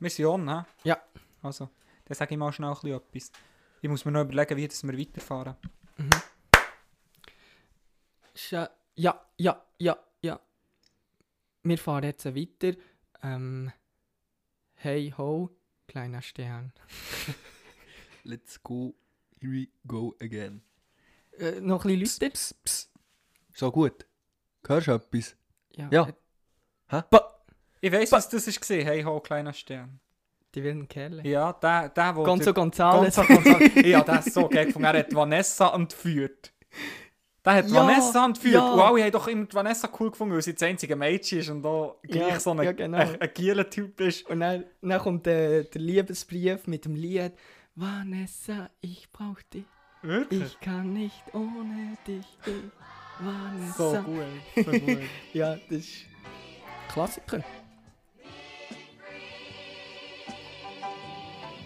Wir sind on, hä? Ja. Also, dann sage ich mal schnell ein bisschen etwas. Ich muss mir noch überlegen, wie das wir weiterfahren. Mhm. Scha ja, ja, ja, ja. Wir fahren jetzt weiter. Ähm, hey ho, kleiner Stern. Let's go, here we go again. Äh, noch ein bisschen Leute? Psst, psst. So gut. Hörst du etwas? Ja. Ja. äh, Ich weiss, was das war. Hey ho, kleiner Stern. Die wilden Kerle. Ja, der, der, wo... Gonzo der- Gonzales. Gonzo Gonzales. Ich habe das so geil gefunden. Er hat Vanessa entführt. Der hat Ja, Vanessa entführt. ja. Und alle haben doch immer Vanessa cool gefunden, weil sie das einzige Mädchen ist und da gleich Ja, so ein, ja, genau. ein, ein Typ ist. Und dann, dann kommt äh, der Liebesbrief mit dem Lied Vanessa, ich brauch dich. Wirklich? Ich kann nicht ohne dich. Ich, So Vanessa. gut. So gut. Ja, das ist Klassiker.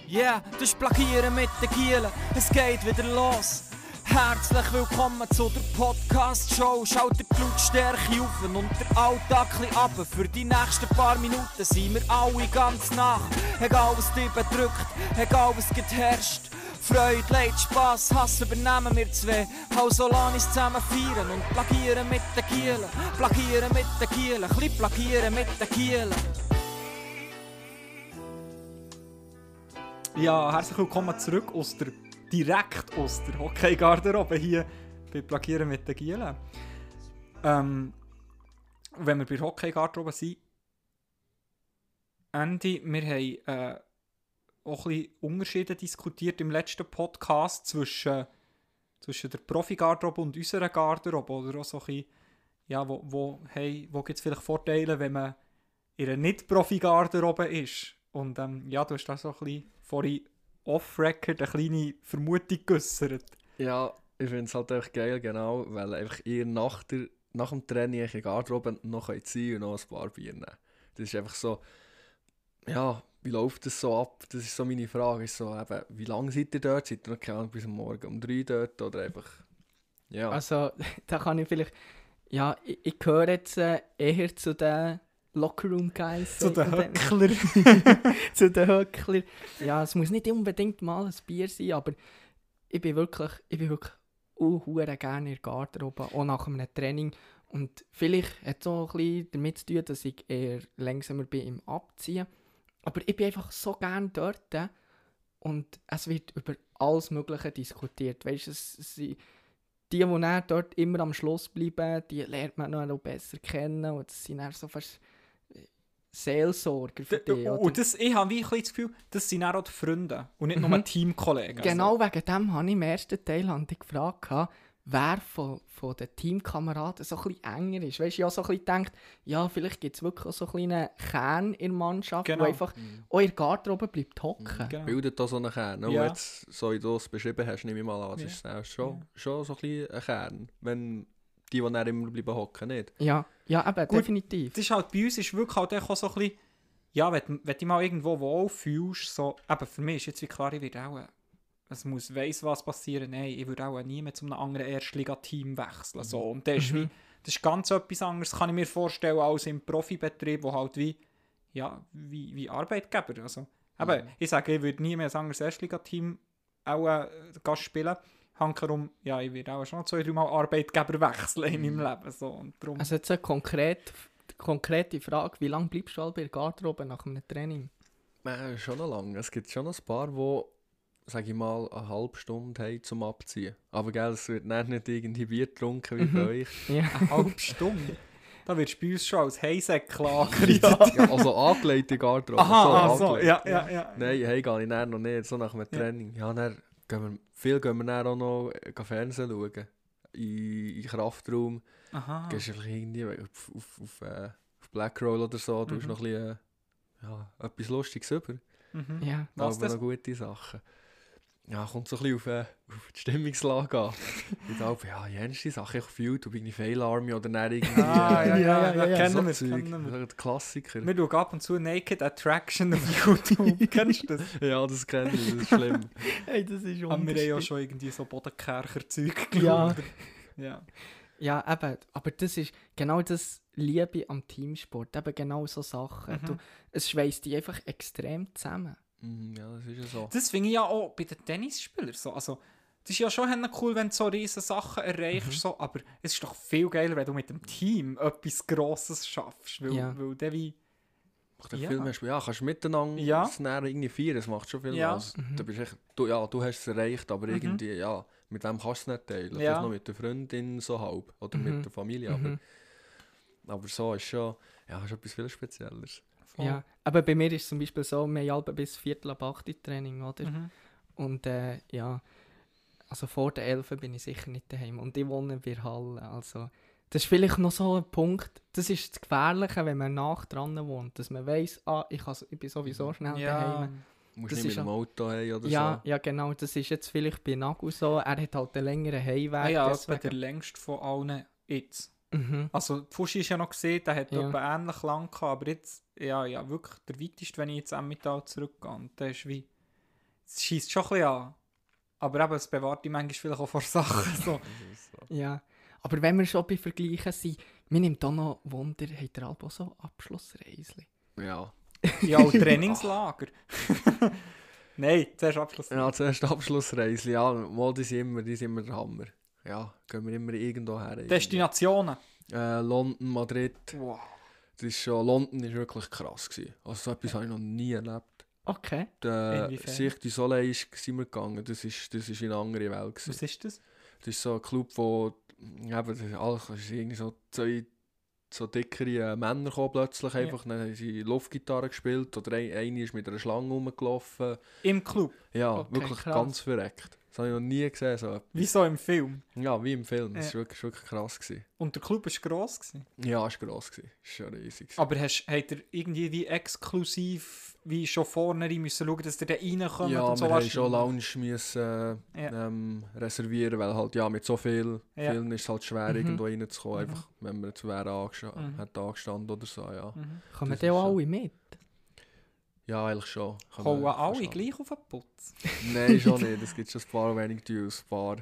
Yeah, das ist Plagieren mit den Kielen. Es geht wieder los. Herzlich willkommen zu der Podcast-Show. Schaut die Blutstärke auf und der Alltag runter. Für die nächsten paar Minuten sind wir alle ganz nach. Egal was dich bedrückt, egal was herrscht. Freude, Leid, Spass, Hass übernehmen wir zwei. Also lass uns zusammen feiern und plagieren mit den Kielen. Plagieren mit den Kielen, ein bisschen plagieren mit den Kielen. Ja, herzlich willkommen zurück aus der, direkt aus der Hockey-Garderobe hier bei Plagieren mit den Gielen. Ähm, wenn wir bei der Hockey-Garderobe sind, Andy, wir haben äh, auch ein bisschen Unterschiede diskutiert im letzten Podcast zwischen, zwischen der Profi-Garderobe und unserer Garderobe. Oder auch so ein bisschen, ja, wo, wo, hey, wo gibt es vielleicht Vorteile, wenn man in einer Nicht-Profi-Garderobe ist? Und ähm, ja, du hast da so ein bisschen vorhin off-record eine kleine Vermutung geäussert. Ja, ich finde es halt echt geil, genau, weil einfach ihr nach, der, nach dem Training in der Garderobe noch könnt sein und noch ein paar Bier nehmen. Das ist einfach so, ja, wie läuft das so ab? Das ist so meine Frage. Ist so, eben, wie lange seid ihr dort? Seid ihr noch keine Ahnung, bis am Morgen um drei dort oder einfach, ja. Also, da kann ich vielleicht. Ja, ich, ich gehöre jetzt äh, eher zu den Lockerroom-Guys. Zu den Höckler. zu den Höckler. Ja, es muss nicht unbedingt mal ein Bier sein, aber ich bin wirklich, ich bin wirklich unhuere gerne in der Garderobe, auch nach einem Training. Und vielleicht hat es auch ein bisschen damit zu tun, dass ich eher langsamer bin im Abziehen. Aber ich bin einfach so gerne dort äh, und es wird über alles Mögliche diskutiert. Weißt du, es, es sind die, die dort immer am Schluss bleiben, die lernt man noch besser kennen und das sind dann so fast Seelsorger für dich. oder? Und das, ich habe das Gefühl, das sind auch die Freunde und nicht nur Mhm. Teamkollegen. Genau wegen dem habe ich im ersten Teil gefragt, wer von, von den Teamkameraden so ein bisschen enger ist. Weißt du, ich habe so ein bisschen gedacht, ja, vielleicht gibt es wirklich auch so einen kleinen Kern in der Mannschaft, Genau. der einfach auch in der Garderobe bleibt hocken. So. Genau. Bildet da so einen Kern. Und Ja. jetzt, so wie du es beschrieben hast, nehme ich mal an, das Ja. ist auch schon, Ja. schon so ein ein Kern. Wenn die, die dann immer bleiben hocken, nicht? Ja, ja eben, Gut. definitiv. Das ist halt bei uns ist wirklich halt auch so ein bisschen, ja, wenn, wenn du mal irgendwo wohl fühlst, so, eben für mich ist jetzt wie klar, ich würde auch, es muss weiss, was passieren, nein, ich würde auch nie mehr zu einem anderen Erstligateam wechseln, so, und das ist wie, das ist ganz etwas anderes, kann ich mir vorstellen, als im Profibetrieb, wo halt wie, ja, wie, wie Arbeitgeber, also, eben, ich sage, ich würde nie mehr ein anderes Erstligateam auch äh, Gast spielen, hankerum, ja, ich würde auch schon noch zwei, drei Mal Arbeitgeber wechseln in meinem Leben, so, und darum... Also jetzt eine konkret, konkrete Frage, wie lange bleibst du halt bei der Garderobe nach einem Training? Äh, schon noch lange. Es gibt schon ein paar, die, sage ich mal, eine halbe Stunde haben zum Abziehen. Aber gell, es wird dann nicht irgendwie Bier getrunken wie bei euch. Ja. Eine halbe Stunde. Da wirst du bei uns schon als Heisäckl angekreidet. Ja, also angelegte Garderobe. Aha, ach so, angelegt. ja, ja, ja. Nein, hey, gehe ich dann noch nicht, so nach dem Ja. Training. Ja, dann gehen wir, viel gehen wir dann auch noch äh, Fernsehen schauen. In, in den Kraftraum. Aha. Gehst du irgendwie auf, auf, auf, äh, auf Blackroll oder so, du hast Mhm. noch ein bisschen, äh, ja, etwas Lustiges über. Mhm. ja. Was aber das? noch gute Sachen. Ja, kommt so ein bisschen auf, äh, auf die Stimmungslage an. ich glaube, ja, jenste Sache, ich fühle, du bist eine Fail Army oder dann irgendwie. Ah, ja, ja, ja, Ja, ja, ja. kennen wir, so Zeug. kennen wir. Die Klassiker. Wir schauen ab und zu Naked Attraction auf YouTube. Kennst du das? ja, das kenne ich, das ist schlimm. Hey, das ist Haben wir ja unterschiedlich. schon irgendwie so Bodenkercher-Zeug Ja. Ja. Ja, eben, aber das ist genau das Liebe am Teamsport. Eben genau so Sachen. Mhm. Du, es schweißt die einfach extrem zusammen. Mhm, ja, das ist ja so. Das finde ich ja auch bei den Tennisspielern so. Also, das ist ja schon cool, wenn du so riesige Sachen erreichst, Mhm. so, aber es ist doch viel geiler, wenn du mit dem Team etwas Grosses schaffst. Weil, Ja. weil der wie. Macht ja. Viel mehr Spaß. Ja, kannst du miteinander Ja. das näher irgendwie feiern, das macht schon viel Ja. aus. Mhm. Du, bist echt, du, ja, du hast es erreicht, aber Mhm. irgendwie, ja, mit wem kannst du es nicht teilen. Ja. Vielleicht noch mit der Freundin so halb oder Mhm. mit der Familie, Mhm. aber, aber so ist schon, ja, ist etwas viel Spezielleres. Voll. Ja, aber bei mir ist es zum Beispiel so, wir haben bis Viertel ab 8 Uhr Training, oder? Mhm. Und äh, ja, also vor der 11 bin ich sicher nicht daheim. Und ich wohne bei Halle, also... Das ist vielleicht noch so ein Punkt, das ist das Gefährliche, wenn man nach dran wohnt, dass man weiss, ah, ich, kann, ich bin sowieso schnell Ja, daheim. Du musst Das nicht mit dem Auto haben oder Ja, so. ja, genau, das ist jetzt vielleicht bei Nagu so, er hat halt einen längeren Heimweg. ah, ja, deswegen. der längste von allen jetzt. Mhm. Also, Fuschi ist ja noch gesehen, der hat Ja. etwa ähnlich lang gehabt, aber jetzt, ja, ja, wirklich der weiteste, wenn ich jetzt am Mittag zurückgehe. Und der ist wie. Es schießt schon ein bisschen an. Aber eben, es bewahrt die manchmal vielleicht auch vor Sachen. So. So. Ja, aber wenn wir schon bei Vergleichen sind, mir nimmt auch noch Wunder, hat der Albo so Abschlussreisli? Ja. Ja, und Trainingslager. Nein, zuerst Abschluss. ja, zuerst Abschlussreise, ja, mal, die sind immer, die sind immer der Hammer. Ja, gehen wir immer irgendwo her. irgendwie. Destinationen. Äh, London, Madrid, Wow. das ist schon, London ist wirklich krass gewesen. Also so etwas habe ich noch nie erlebt. Okay. Der? Cirque du Soleil ist, sind wir gegangen, das ist, das ist in eine andere Welt gewesen. Was ist das? Das ist so ein Club, wo eben, alles, ist irgendwie so zwei so dickere äh, Männer gekommen plötzlich einfach, dann haben sie Luftgitarre gespielt oder ein, eine ist mit einer Schlange rumgelaufen. Im Club. Ja, Okay, wirklich krass. ganz verreckt. Das habe ich noch nie gesehen. So. etwas. Wie so im Film. Ja, wie im Film. Das Ja. war wirklich, wirklich krass. Gewesen. Und der Club war gross. Gewesen. Ja, es war gross. Gewesen. Es war schon riesig. gewesen. Aber hast, habt ihr irgendwie wie exklusiv, wie schon vorne rein müssen schauen, dass ihr da reinkommt ja, und so wir haben schon? Lounge müssen, äh, Ja. ähm, reservieren, weil halt ja, mit so viel Ja. Filmen ist es halt schwer, Mhm. irgendwo reinzukommen, Mhm. einfach, wenn man jetzt wäre angesta Mhm. hat angestanden oder so, ja. Mhm. Kommen die auch alle mit? Ja, eigentlich schon. Kann Hauen alle fast gleich auf den Putz? Nein, schon nicht. Es gibt schon ein paar wenige Duos, ein paar.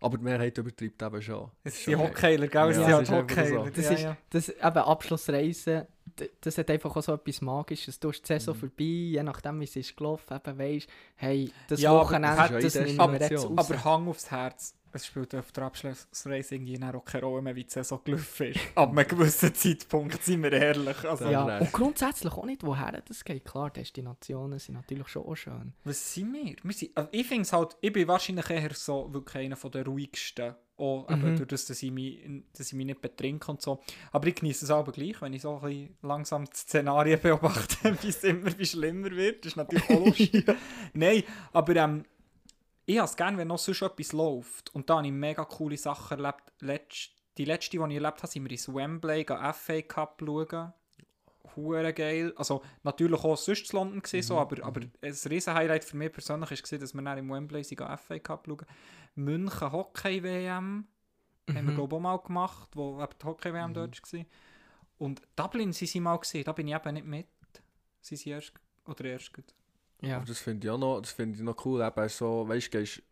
Aber die Mehrheit übertreibt eben schon. Ist sind Hockeyler, gell? Das Ja, sind halt das ist einfach Hockeyler. so. Das ja, ist- ja. Das eben Abschlussreisen, das hat einfach auch so etwas Magisches. Du hast die Saison Mhm. vorbei, je nachdem wie es ist gelaufen, eben weisst, hey, das Ja, aber Wochenende, das das eine nehmen wir jetzt Destination. raus. Aber Hang aufs Herz. Es spielt auf der Abschlussreise irgendwie dann auch keine Rolle mehr, wie die Saison gelaufen ist. Ab einem gewissen Zeitpunkt, sind wir ehrlich. Also, Ja. ja, recht. und grundsätzlich auch nicht, woher das geht. Klar, Destinationen sind natürlich schon auch schön. Was sind wir? wir sind, also ich finde es halt, ich bin wahrscheinlich eher so wirklich einer von der ruhigsten. Auch eben Mhm. durch das, dass ich, mich, dass ich mich nicht betrinke und so. Aber ich genieße es aber gleich, wenn ich so ein bisschen langsam die Szenarien beobachte, wie es immer wie schlimmer wird. Das ist natürlich auch lustig. Nein, aber ähm, ich habe es gerne, wenn noch sonst etwas läuft. Und da habe ich mega coole Sachen erlebt. Letzt, die letzte, die ich erlebt habe, sind wir ins Wembley FA Cup schauen. Hure geil. Also natürlich auch sonst in London gewesen, so, Mhm, aber, aber ein riesen Highlight für mich persönlich war, dass wir dann im Wembley sind, FA Cup schauen. München Hockey WM haben wir Mhm. glaube ich auch mal gemacht, wo eben die Hockey WM Mhm. dort war. Und Dublin sind sie mal gesehen, da bin ich eben nicht mit. Sie sind erst oder erst gut. Ja. Aber das finde ich auch noch, das finde ich noch cool. Eben so, weißt du, gehst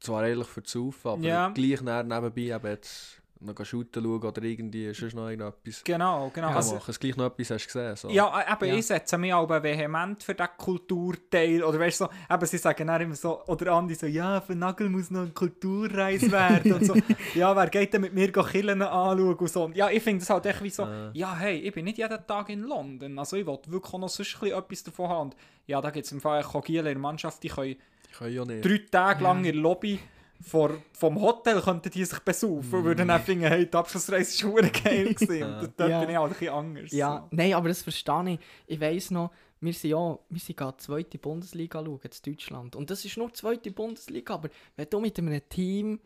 zwar eigentlich für zu aber Ja. gleich nebenbei eben jetzt noch shooten schauen oder irgendwie sonst noch irgendetwas. Genau, genau. Ja, Also, machen. Es gleich noch etwas hast du gesehen. So. Ja, äh, eben, Ja. ich setze mich aber vehement für den Kulturteil. Oder weißt du, so, eben, sie sagen dann immer so, oder Andi so, ja, für Nagel muss noch eine Kulturreise werden. und so, ja, wer geht denn mit mir Killen anschauen und so. Ja, ich finde das halt echt wie so, Äh. ja, hey, ich bin nicht jeden Tag in London. Also ich wollte wirklich auch noch sonst etwas davon haben. Und ja, da gibt es im Fall auch Giele in der Mannschaft, die können Ich kann ja nicht. drei Tage lang Ja. in der Lobby vor, vom Hotel könnten die sich besaufen und würden dann finden, hey, die Abschlussreise war geil. gewesen. Und dort Ja. bin ich halt ein bisschen anders. Ja, so. nein, aber das verstehe ich. Ich weiss noch, wir sind ja, wir sind gerade die zweite Bundesliga schauen, in Deutschland. Und das ist nur die zweite Bundesliga, aber wenn du mit einem Team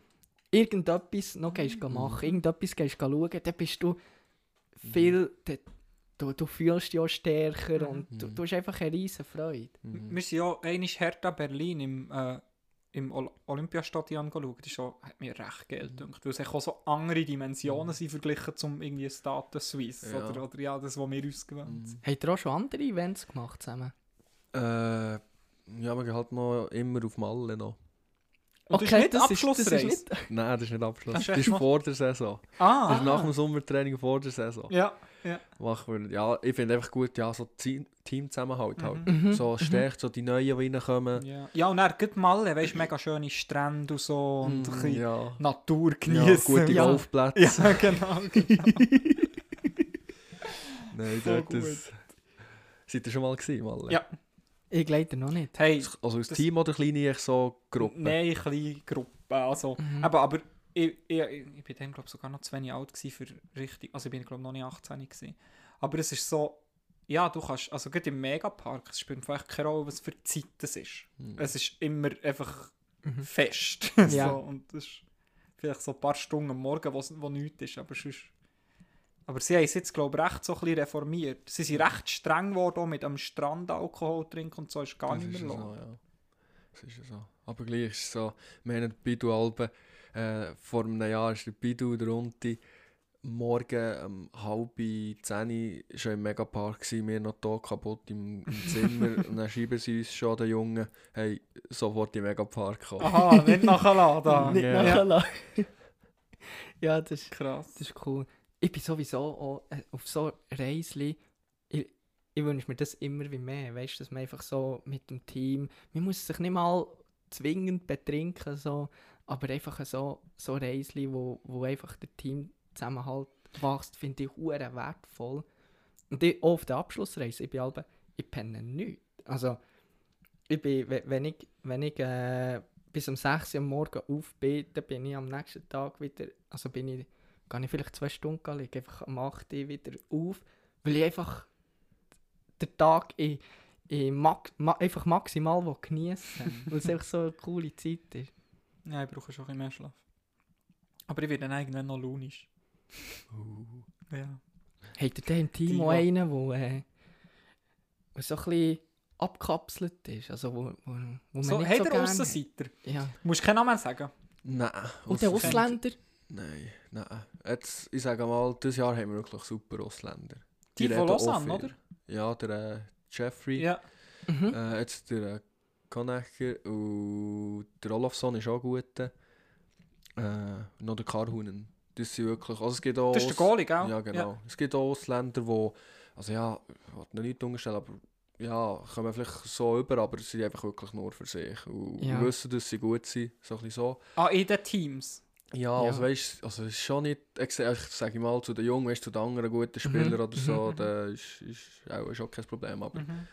irgendetwas noch gehst Mhm. machen, irgendetwas gehst schauen, dann bist du viel, dann- du, du fühlst dich auch stärker Mhm. und du, Mhm. du hast einfach eine riesen Freude. Mhm. Wir sind ja einmal Hertha Berlin im, äh, im Ol Olympiastadion geschaut. Das ist auch, hat mir recht geil gedacht, weil es echt auch so andere Dimensionen sind verglichen zum irgendwie Status Suisse Ja. oder, oder ja, das, was wir uns gewöhnt sind. Mhm. Habt ihr auch schon andere Events gemacht zusammen? Äh, ja, wir gehen halt noch immer auf Malle noch. Und das ist nicht das ist, das ist nicht... Nein, das ist nicht Abschluss. Das Das ist ist, echt noch- vor der Saison. Ah, Das ist nach ah. dem Sommertraining vor der Saison. Ja, ja. Machen wir, ja, ich finde einfach gut, ja, so Team- Teamzusammenhalt halt. Mhm. So stärkt so die Neuen, die reinkommen. Ja, ja und dann geht Malle, weißt du, mega schöne Strände und so und ein Mm, bisschen ja. Natur ja, genießen. gute Ja. Golfplätze. Ja, genau. genau. Nein, So dort das... Seid ihr schon mal gewesen, Malle? Ja. Ich leider noch nicht. Hey, Also als Team oder kleine ich so Gruppe? nein, kleine Gruppe. Also, Mhm. aber, aber ich, ich, ich bin dann, glaube sogar noch zu wenig alt gewesen für richtig. Also, ich bin, glaube noch nicht 18 gewesen. Aber es ist so, ja, du kannst, also gerade im Megapark, es spielt vielleicht keine Rolle, was für Zeit es ist. Hm. Es ist immer einfach Mhm. fest. Ja. so, und das ist vielleicht so ein paar Stunden am Morgen, wo, wo nichts ist, aber sonst... Aber sie haben es jetzt, glaube ich, recht so ein bisschen reformiert. Sie sind recht streng geworden, mit am Strand Alkohol trinken und so, ist gar Das nicht mehr so, ja. Das ist ja so. Aber gleich ist es so, wir haben den Bidu-Alben, äh, vor einem Jahr ist der Bidu, der Unti, morgen um halb zehn schon im Megapark gsi, wir noch hier kaputt im, im Zimmer und dann schreiben sie uns schon, den Jungen, hey, sofort im Megapark kommen. Aha, nicht nachher da. Nicht Ja. nachlassen. ja, das ist, Krass. das ist cool. Ich bin sowieso auch äh, auf so Reisli. Ich, ich wünsche mir das immer wie mehr. Weißt du, dass man einfach so mit dem Team. Man muss sich nicht mal zwingend betrinken, so, aber einfach so, so Reisli, wo, wo einfach der Teamzusammenhalt wächst, finde ich hure wertvoll. Und ich, auch auf der Abschlussreise, ich bin halb, ich penne nichts. Also, ich bin, we- wenn ich, wenn ich äh, bis um 6 Uhr am Morgen auf bin, dann bin ich am nächsten Tag wieder, also bin ich, gehe ich vielleicht zwei Stunden gehen, liege einfach am 8 Uhr wieder auf, weil ich einfach den Tag in, in max, ma, einfach maximal geniessen will, weil es einfach so eine coole Zeit ist. Ja, ich brauche schon ein bisschen mehr Schlaf. Aber ich werde dann irgendwann noch launisch. Ja. Habt ihr denn im Team Die, auch einen, der äh, wo so ein bisschen abgekapselt ist? Also wo, wo, wo man So, nicht hey, so gerne... Aussenseiter. Ja. Du musst keinen Namen sagen. Nein. Und der Ausländer? Nein, nein. Jetzt, ich sage mal, dieses Jahr haben wir wirklich super Ausländer. Die reden von Lausanne, oder? Ja, der äh, Jeffrey. Ja. Mhm. Äh, jetzt der Konecker und der Olafsson ist auch gut. Äh, noch der Karhunen. Das sind wirklich. Also es gibt auch Das ist der Goalie, gell? Ja, genau. Es gibt auch Ausländer, die. Also ja, ich will noch nicht unterstellen, aber ja, kommen vielleicht so über, aber sie sind einfach wirklich nur für sich. Und Ja. wissen, dass sie gut sind. So ein bisschen so. Ah, in den Teams. Ja, Ja. also weißt also es ist schon nicht, ich sage mal, zu den Jungen, weißt, zu den anderen guten Spielern oder so, mhm. da ist, ist auch ist auch kein Problem, aber Mhm.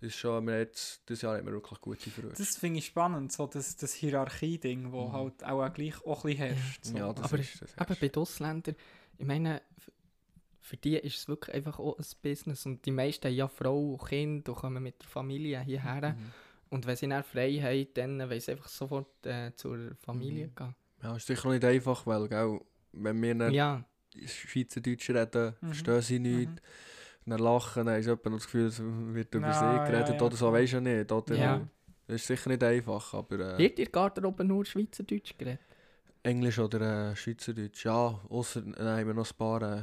Es ist schon, wir jetzt, dieses Jahr haben wir wirklich gute verwirrt. Das finde ich spannend, so das, das Hierarchie-Ding, wo Mhm. halt auch gleich auch ein bisschen herrscht. So. Ja, das Aber ist das. Aber bei den Ausländern, ich meine, für die ist es wirklich einfach auch ein Business und die meisten haben ja Frau und Kind und kommen mit der Familie hierher. Mhm. Und wenn sie dann frei haben, dann wollen sie einfach sofort äh, zur Familie Mhm. gehen. Ja, ist sicher auch nicht einfach, weil, gell, wenn wir nicht Ja, Schweizerdeutsch reden, Mhm. verstehen sie nichts. Mhm. Dann lachen, dann sie jemand das Gefühl, es wird über Ja, sie ja, geredet ja, oder so, weisst du nicht. Oder? Ja. Das ist sicher nicht einfach, aber äh, wird ihr Garderobe nur Schweizerdeutsch geredet? Englisch oder äh, Schweizerdeutsch, ja, außer dann haben wir noch ein paar äh,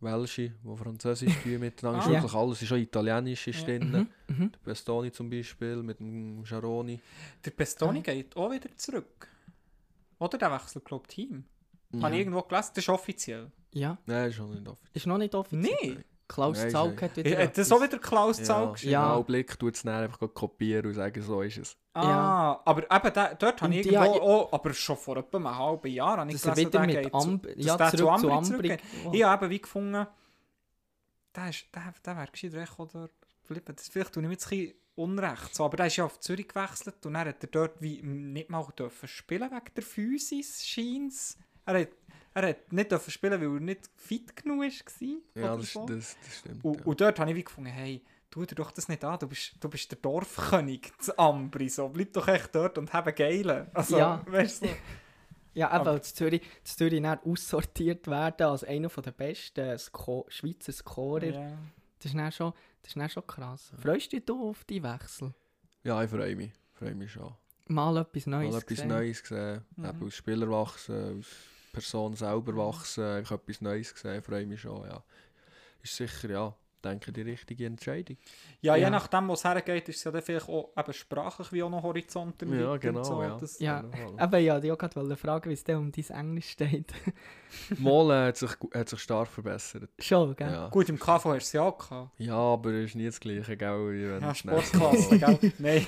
Welsche, die Französisch tun miteinander. Ah. Ist Ja. wirklich alles ist schon Italienisch ist Ja. drin. Mhm. Mhm. Der Bestoni zum Beispiel mit dem Jaroni. Der Pestoni Ah. geht auch wieder zurück. Oder der wechselt, glaube ich, Team. Mhm. Habe ich irgendwo gelesen, das ist offiziell. Ja, Nein, ist schon nicht offen. ist noch nicht offiziell. Nee! Klaus Nein, Zaug hat wieder Hat das auch wieder Klaus Zaug Ja, geschrieben? Ja. ja. Blick tut es dann einfach kopieren und sagen, so ist es. Ah, aber eben, da, dort habe ich irgendwo habe auch, aber schon vor etwa einem halben Jahr, habe ich er gelesen, wieder der mit geht Amb zu, ja, dass der zurück zu Ambri Ambrik. zurückgeht. Ich habe eben wie gefunden, der, ist, der, der wäre gescheiter echt auch dort geblieben. Das, vielleicht tue ich mir jetzt ein bisschen unrecht, so, aber der ist ja auf Zürich gewechselt und dann hat er dort wie nicht mal dürfen spielen wegen der Physis, scheint Er hat, er hat nicht dürfen spielen, weil er nicht fit genug war. Ja, oder das, so. das, das stimmt. Und, ja. und dort habe ich wie gefunden, hey, tu dir doch das nicht an, du bist, du bist der Dorfkönig, zu Ambri, so, bleib doch echt dort und habe geile. Also, Ja. weißt du. Ja, Aber- weil Zürich, Zürich dann aussortiert werden als einer der besten Sko Schweizer Scorer. Ja. Das, ist dann schon, das ist dann schon krass. Freust du dich auf die Wechsel? ja, ich freue mich. freue mich schon. Mal etwas Neues Mal etwas gesehen? Neues gesehen. Mhm. Eben als Spieler wachsen, als Person selber wachsen, einfach etwas Neues gesehen, freue mich schon, ja. Ist sicher, ja. denke ich, die richtige Entscheidung. Ja, je Ja. nachdem, wo es hergeht, ist es ja dann vielleicht auch eben sprachlich wie auch noch Horizont erweitert Ja, genau, so. ja. Das, Ja. Fall. Aber ja, ich wollte gerade fragen, wie es denn um dein Englisch steht. Mal äh, hat, sich, hat sich stark verbessert. Schon, gell? Ja. Gut, im KV hast du es ja auch gehabt. ja, aber es ist nie das Gleiche, gell? Wie wenn Ja, Sportklasse, gell? Nein.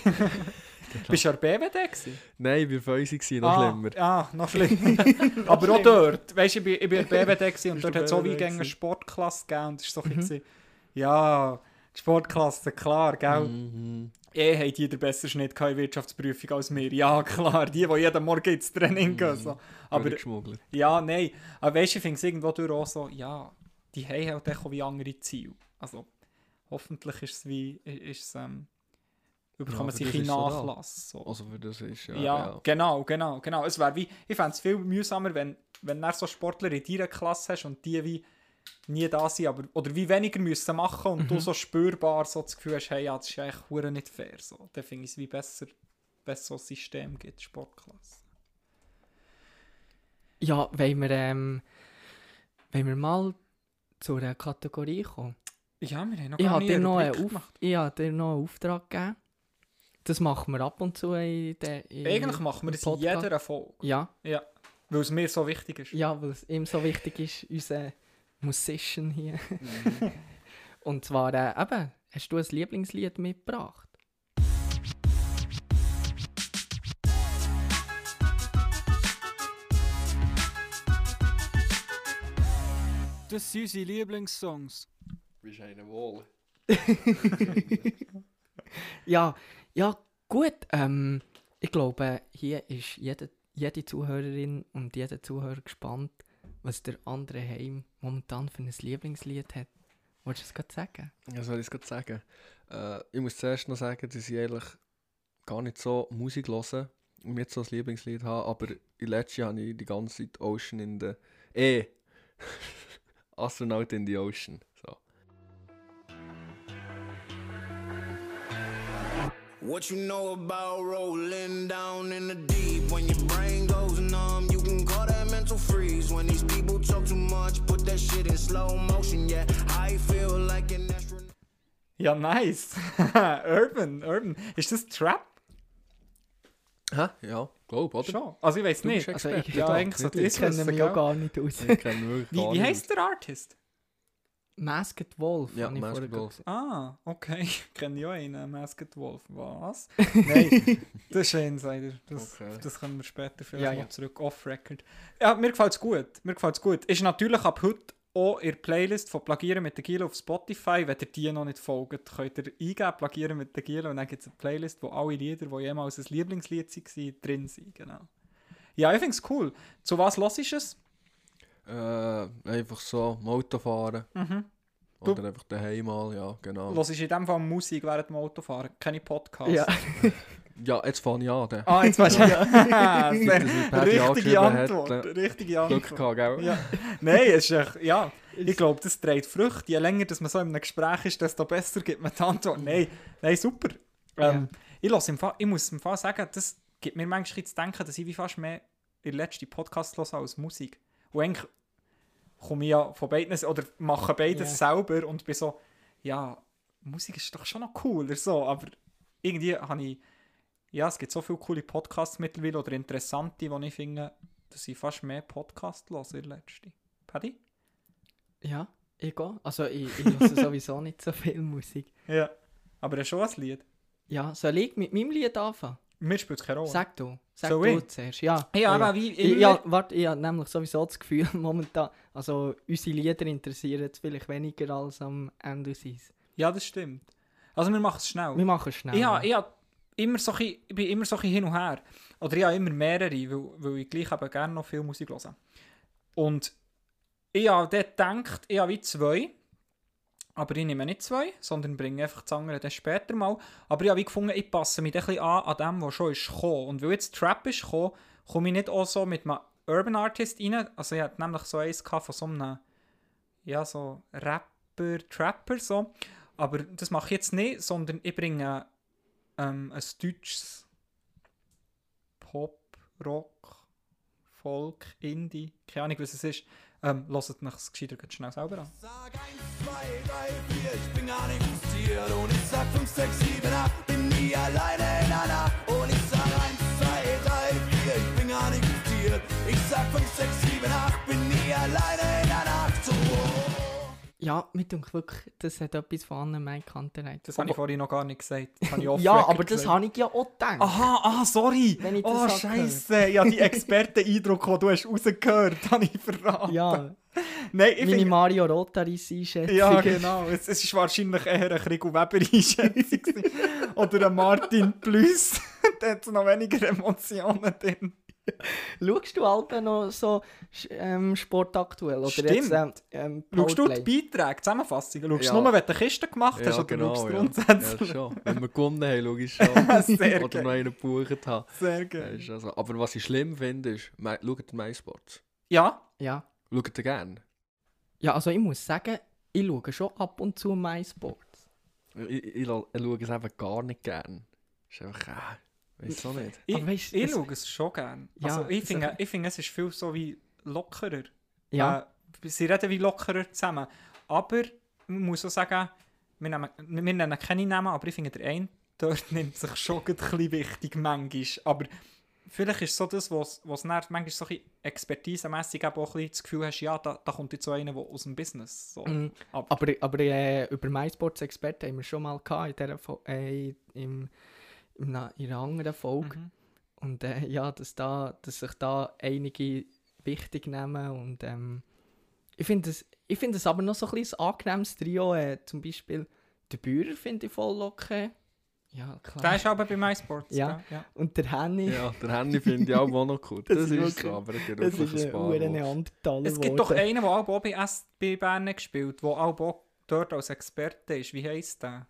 Bist du ja BWD gewesen? Nein, ich war gewesen, noch ah, schlimmer. Ah, noch schlimmer. Aber auch dort, weißt du, ich ich bin BWD und dort hat es auch wie eine? Sportklasse gegeben und es war so ein Mhm. bisschen, ja, die Sportklasse, klar, gell? Mhm. Eh haben die den besseren Schnitt in Wirtschaftsprüfung als wir. Ja, klar, die, die jeden Morgen ins Training gehen. So. Aber ja, nein. Aber weißt du, ich finde es irgendwo durch auch so, ja, die haben halt auch wie andere Ziele. Also, hoffentlich ist es wie, ist ähm, überkommen für sie da. Nachlass. So. Also für das ist ja... Ja, genau, genau, genau. Es wäre wie, ich fände es viel mühsamer, wenn, wenn du so Sportler in deiner Klasse hast und die wie nie da sind, aber, oder wie weniger müssen machen und du so spürbar so das Gefühl hast, hey, ja, das ist eigentlich hure nicht fair. So. Dann finde ich es wie besser, wenn es so ein System gibt, Sportklasse. Ja, wollen wir, ähm, wollen wir mal zu einer Kategorie kommen? Ja, wir haben noch Ich gar nie noch einen Auf gemacht. ich habe dir noch einen Auftrag gegeben. Das machen wir ab und zu in der in Eigentlich machen wir das in Podcast. jeder Folge, Ja, weil es mir so wichtig ist. ja, weil es ihm so wichtig ist, unser Musician hier. Mhm. Und zwar, äh, eben, hast du ein Lieblingslied mitgebracht? Das sind unsere Lieblingssongs. Bist einer wohl. Ja, ja, gut. Ähm, ich glaube, hier ist jede, jede Zuhörerin und jeder Zuhörer gespannt, was der andere Heim momentan für ein Lieblingslied hat. Wolltest du es gerade sagen? Ja, soll ich es gerade sagen? Äh, ich muss zuerst noch sagen, dass ich eigentlich gar nicht so Musik höre und nicht so ein Lieblingslied habe, aber in letztes Jahr habe ich die ganze Zeit Ocean in the... Eh! Astronaut in the Ocean. What you know about rolling down in the deep? When your brain goes numb, you can call that mental freeze. When these people talk too much, put that shit in slow motion. Yeah, I feel like an astronaut. Ja, nice. Urban, Urban. Ist das Trap? Hä? Ja, glaube, oder? Schon. Also ich weiß Du bist nicht. Also Experte. ich- Ja, da. eigentlich so Nicht die Ich kenne mich gell? gar nicht aus. Ich kenne wirklich Wie, wie nicht. heisst der Artist? Masked Wolf, Ja, habe ich Masked Wolf. gesehen. Ah, okay. Ich kenne ja einen, Masked Wolf. Was? Nein, das ist ein Insider. Das, Okay. das können wir später vielleicht Ja, ja. zurück off-record. Ja, mir gefällt es gut. Mir gefällt's gut. Ist natürlich ab heute auch in der Playlist von Plagieren mit der Gila auf Spotify. Wenn ihr die noch nicht folgt, könnt ihr eingeben, Plagieren mit der Gila und dann gibt es eine Playlist, wo alle Lieder, die jemals ein Lieblingslied waren, drin sind. Genau. Ja, ich finde es cool. Zu was los ist es? Äh, einfach so, im Auto fahren. Mhm. Du- Oder einfach daheim mal, ja, genau. Los ist in dem Fall Musik während dem Autofahren, keine Podcasts. Ja, Ja, jetzt fange ich an. Dann. Ah, jetzt weißt du. Das ist Paddy Richtige angeschrieben hat, Antwort. äh, Richtige Glück Antwort. gehabt, gell? Ja. Nein, es ist echt, ja. Ich glaube, das trägt Früchte. Je länger dass man so in einem Gespräch ist, desto besser gibt man die Antwort. Nein, nein super. Ähm, ich, lass im Fall, ich muss im Fall sagen, das gibt mir manchmal ein bisschen zu denken, dass ich wie fast mehr in letzten Podcast höre als Musik. Und eigentlich komme ich ja von beiden oder mache beides selber und bin so, ja, Musik ist doch schon noch cooler so, aber irgendwie habe ich, ja, es gibt so viele coole Podcasts mittlerweile oder interessante, die ich finde, dass ich fast mehr Podcasts höre in letzter. Paddy? ja, ich gehe. Also ich, ich höre sowieso nicht so viel Musik. Ja. Aber er schon ein Lied. Ja, soll ich mit meinem Lied anfangen? Mir spielt es keine Rolle. Sag du. Sag Soll du ich? zuerst. Ja, ja, ja, aber wie Ich, immer. ja, warte, ich habe nämlich sowieso das Gefühl, momentan, also unsere Lieder interessieren jetzt vielleicht weniger als am Ende seins. Ja, das stimmt. Also wir machen es schnell. Wir machen es schnell. Ja, ich, hab immer so ein ich bin immer so ein hin und her. Oder ich habe immer mehrere, weil, weil ich gleich eben gerne noch viel Musik höre. Und ich habe dort gedacht, ich habe wie zwei. Aber ich nehme nicht zwei, sondern bringe einfach das andere dann später mal. Aber ich habe gefunden, ich passe mich ein an an dem, was schon ist gekommen. Und weil jetzt Trap ist gekommen, komme ich nicht auch so mit einem Urban Artist rein. Also ich hatte nämlich so eins von so einem, ja, so Rapper, Trapper so. Aber das mache ich jetzt nicht, sondern ich bringe ähm, ein deutsches Pop, Rock, Folk, Indie, keine Ahnung, was es ist. Ähm, Hört euch das gescheiter schnell selber an. Sag 1, 2, 3, 4, ich bin gar nicht frustriert. Und ich sag 5, 6, 7, 8, bin nie alleine in einer. Und ich sag 1, 2, 3, 4, ich bin gar nicht frustriert. Ich sag 5, 6, 7, 8, bin nie alleine in einer Nacht. So. Ja, mir denkt wirklich, das hat etwas von Anne Mai Kantereit. Das habe ich vorhin noch gar nicht gesagt. Ja, aber das habe ich ja auch gedacht. Aha, ah, sorry. Oh, Scheiße. Ja, die Experten-Eindruck, den du hast rausgehört habe ich verraten. Ja, Nein, ich meine finde... Mario Rotaris Einschätzung. Ja, genau. Es, es ist wahrscheinlich eher eine Krieg- Weber-Einschätzung. gewesen. Oder ein Martin Plus. da hat noch weniger Emotionen drin. Schaust du Alben noch so ähm, sportaktuell? Oder Stimmt. Jetzt, ähm, ähm, Schaust du die Beiträge, Zusammenfassungen? Schaust du Ja. nur, wenn du Kiste gemacht hast? Ja, oder genau. schaust du Ja. grundsätzlich? Ja, schon. Wenn wir gewonnen haben, schaue ich schon. Sehr Oder noch einen gebucht habe. Sehr Ja, geil. ist also, aber was ich schlimm finde, ist, schaut ihr MySports? Ja, Ja. Schaut ihr gerne? ja, also ich muss sagen, ich schaue schon ab und zu MySports. Ich, ich, ich, ich schaue es eben gar nicht gerne. Ist einfach, äh, weiß auch nicht. ich, Aber weisst, ich es- schaue es schon gerne. Ja, also ich finde, ich finde, es ist viel so wie lockerer. Ja, Äh, sie reden wie lockerer zusammen. Aber man muss auch sagen, wir nennen, wir nennen keine Namen, aber ich finde, der eine dort nimmt sich schon ein bisschen wichtig manchmal. Aber vielleicht ist es so das, was es nervt, manchmal so ein bisschen expertisemässig auch ein bisschen das Gefühl hast, ja, da, da kommt jetzt so einer der aus dem Business. So. Mhm. Aber, aber, aber äh, über MySports Experten haben wir schon mal gehabt in, Fo äh, im, in, einer, in einer anderen Folge. Mhm. Und äh, ja, dass, da, dass sich da einige wichtig nehmen und ähm, ich finde es es aber noch so ein bisschen ein angenehmes Trio, äh, zum Beispiel der Bührer finde ich voll okay. Ja, klar. Der ist aber bei MySports. Ja. ja. Und der Henny, Ja, der Handy finde ich auch noch cool. Das, Das ist, so, aber er gibt das ist ein Neandertaler Es gibt doch einen, der auch bei SB Bern gespielt der auch dort als Experte ist. Wie heisst der?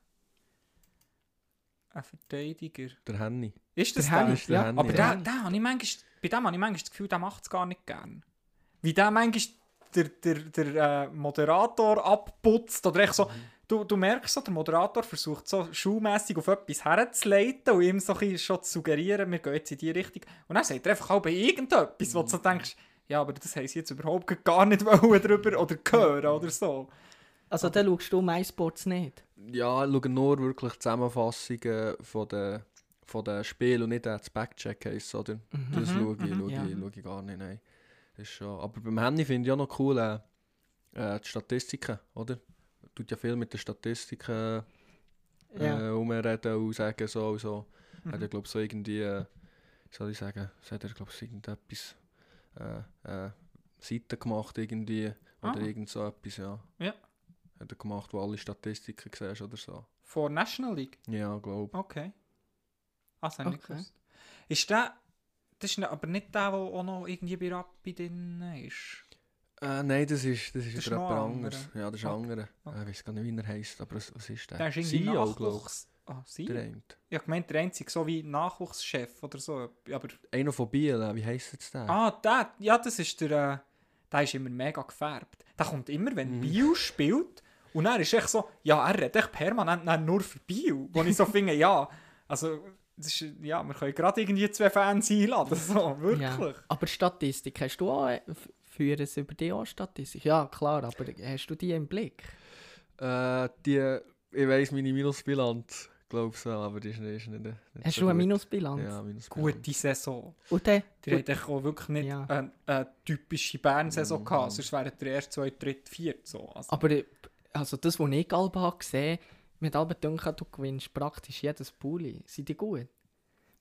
Ein Verteidiger. Der Handy. Ist das Der? Henny, der ja. Henny, Aber ja. der, der habe ich manchmal, bei dem habe ich manchmal das Gefühl, der macht es gar nicht gern. Wie der manchmal der, der, der äh, Moderator abputzt oder echt so, du, du merkst so, der Moderator versucht so schulmässig auf etwas herzuleiten und ihm so ein schon zu suggerieren, wir gehen jetzt in die Richtung. Und dann sagt er einfach auch bei irgendetwas, wo du so denkst, ja, aber das haben sie jetzt überhaupt gar nicht wollen drüber oder hören oder so. Also dann schaust du MySports nicht? Ja, ich schaue nur wirklich Zusammenfassungen von den, von den Spielen und nicht das Backcheck heisst, oder? Das Mhm, schaue ich, mhm, schaue ja. ich, schaue ich gar nicht, nein. Das ist schon. Aber beim Handy finde ich auch noch cool äh, äh, die Statistiken, oder? Tut ja viel mit den Statistiken Ja. äh, rumreden und sagen so und so. Mhm. Hat er, glaube so irgendwie, äh, wie soll ich sagen, hat er, glaube ich, irgendetwas, äh, äh, Seiten gemacht irgendwie, oder Ah. irgend so etwas, ja. Ja. Hat er gemacht, wo alle Statistiken siehst oder so. Vor National League? Ja, glaube Okay. Ah, das habe ich nicht Okay. gewusst. Ist der, das ist aber nicht der, der auch noch irgendwie bei Rappi drin ist? Äh, nein, das ist, das ist Das ist jemand anderes. Ja, das ist ein Okay. anderer. Okay. Äh, Ich weiß gar nicht, wie er heisst, aber was, was ist der? Der ist irgendwie CEO, Nachwuchs... Ah, ich. sie? Der eine. Ich habe gemeint, der einzige, so wie Nachwuchschef oder so. Aber, Einer von Biel, äh, wie heisst jetzt der? ah, der, ja, das ist der, äh, der ist immer mega gefärbt. Der kommt immer, wenn Mhm. Bio spielt und dann ist echt so, ja, er redet echt permanent nur für Bio. Wo ich so finde, ja, also, das ist, ja, wir können gerade irgendwie zwei Fans einladen, so, wirklich. Ja. Aber Statistik, hast du auch, äh, führen sie über die auch Statistik? Ja, klar, aber hast du die im Blick? Äh, die, ich weiss meine Minusbilanz, glaube ich so, aber die ist nicht, ist nicht, nicht Hast so du eine gut. Minusbilanz? Ja, Minusbilanz. Gute Saison. Und dann, Die haben echt auch wirklich nicht Ja. eine, eine typische Bern-Saison Mhm. gehabt, sonst wären der erste, zweite, dritte, vierte so. Also, aber äh, also das, was ich Alba habe gesehen mir hat Alba gedacht, du gewinnst praktisch jedes Pulli. Sind die gut?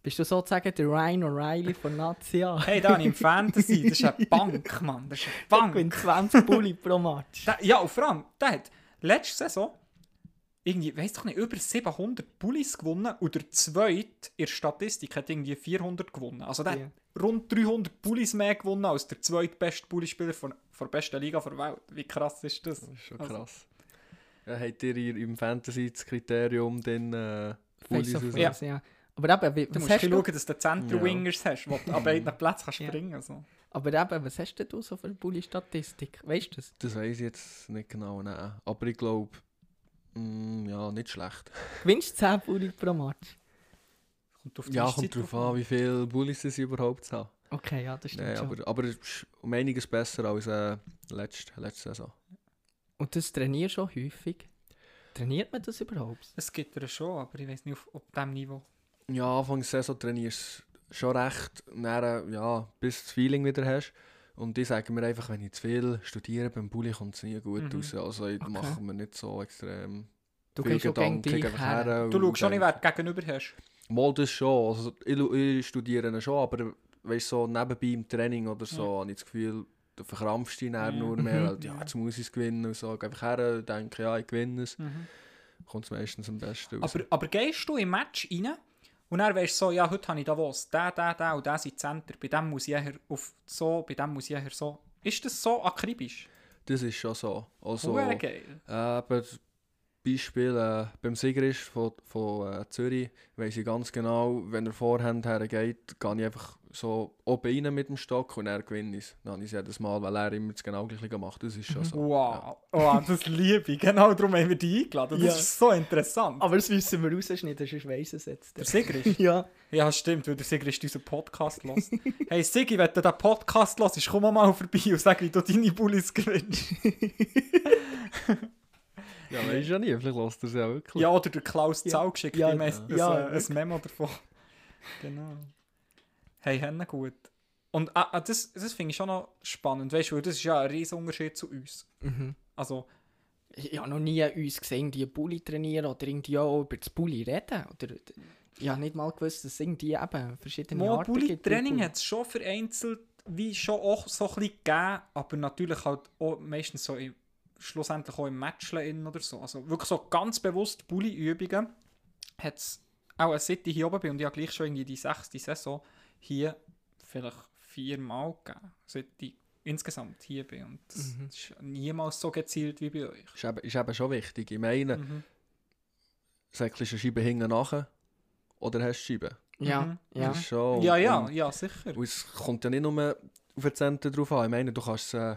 Bist du sozusagen der Ryan O'Reilly von Nazia? hey, da habe ich im Fantasy, das ist eine Bank, Mann, das ist eine Bank. gewinnt 20 Pulli pro Match. Der, ja, und vor allem, der hat letzte Saison irgendwie, weiss doch nicht, über 700 Pullis gewonnen und der zweite in der Statistik hat irgendwie 400 gewonnen. Also der Ja. hat rund 300 Pullis mehr gewonnen als der zweitbeste Pullispieler von, von der besten Liga der Welt. Wie krass ist das? Das ist schon Also- krass. Ja, habt ihr ihr im Fantasy das Kriterium den äh, Face of? Ja. Ja. Aber eben, wie, Du musst hast ein du? schauen, dass du Center-Wingers hast, wo du an beiden Plätzen kannst Ja. springen so. Aber eben, was hast denn du so für eine Pulli-Statistik? Weißt du das? Das weiß ich jetzt nicht genau, nein. aber ich glaube, ja, nicht schlecht. Gewinnst du 10 Pulli pro Match? Kommt auf die Ja, kommt drauf an, wie viele Bullies sie überhaupt haben. Okay, ja, das stimmt schon. aber, aber es ist um einiges besser als äh, letzte, letzte Saison. Und das trainierst du auch häufig? Trainiert man das überhaupt? Es gibt er schon, aber ich weiß nicht auf, auf diesem Niveau. Ja, Anfang der Saison trainierst du schon recht, dann, ja, bis du das Feeling wieder hast. Und ich sage mir einfach, wenn ich zu viel studiere beim Bulli, kommt es nie gut Mhm. raus. Also ich Okay. mache mir nicht so extrem Du viel Gedanken her. her. Du schaust schon nicht, wer du gegenüber hast. Mal das schon. Also, ich, ich studiere schon, aber weißt, so nebenbei im Training oder so habe ich das Gefühl, du verkrampfst dich Ja. nur mehr. Mhm. Weil, ja, jetzt muss ich es gewinnen. Und so. Einfach her, denke, ja, ich gewinne es. Mhm. Kommt es meistens am besten raus. Aber, aber gehst du im Match rein und dann weißt du so, ja, heute habe ich da was, der, der, der und der sind Center, bei dem muss ich eher auf so, bei dem muss ich eher so. Ist das so akribisch? das ist schon so. Also, geil. Äh, aber Beispiel äh, beim Sigrist von, von äh, Zürich weiss ich ganz genau, wenn er Vorhand hergeht, gehe ich einfach so oben rein mit dem Stock und er gewinnt es. Dann habe ich es jedes Mal, weil er immer das genau gleiche macht. Das ist schon so. Wow, wow, das liebe ich. Genau darum haben wir dich eingeladen. Das Ja. ist so interessant. Aber das müssen wir rausschneiden, sonst weiss es jetzt. Der Sigrist? Ja. Ja, stimmt, weil der Sigrist unseren Podcast hört. hey Sigi, wenn du diesen Podcast hörst, komm mal vorbei und sag, wie du deine Bullis gewinnst. Ja, weißt du ja nie, vielleicht lässt er es ja wirklich. Ja, oder der Klaus Ja. Zau geschickt Ja, ihm ein, ja, ein, ein Memo davon. genau. Hey, Henne gut. Und ah, ah, das, das finde ich schon noch spannend, weißt du, das ist ja ein riesen Unterschied zu uns. Mhm. Also, Ich habe noch nie uns gesehen, die Bulli trainieren oder irgendwie auch über das Bulli reden. Oder, ich habe nicht mal gewusst, dass es irgendwie eben verschiedene Mo Arten Bulli gibt. Training hat es schon vereinzelt wie schon auch so ein bisschen gegeben, aber natürlich halt auch meistens so im, schlussendlich auch im Matchlen oder so. Also wirklich so ganz bewusst Bulli-Übungen hat es auch seit ich hier oben bin und ich habe gleich schon irgendwie die sechste Saison hier vielleicht viermal gegeben, seit ich insgesamt hier bin und das Mhm. ist niemals so gezielt wie bei euch. Ist eben, ist eben schon wichtig. Ich meine, Mhm. säckelst du eine Scheibe hinten nachher oder hast du Scheibe? Ja, Mhm. ja. Schon, Ja, ja, und- ja, sicher. Und es kommt ja nicht nur auf den Center drauf an. Ich meine, du kannst äh,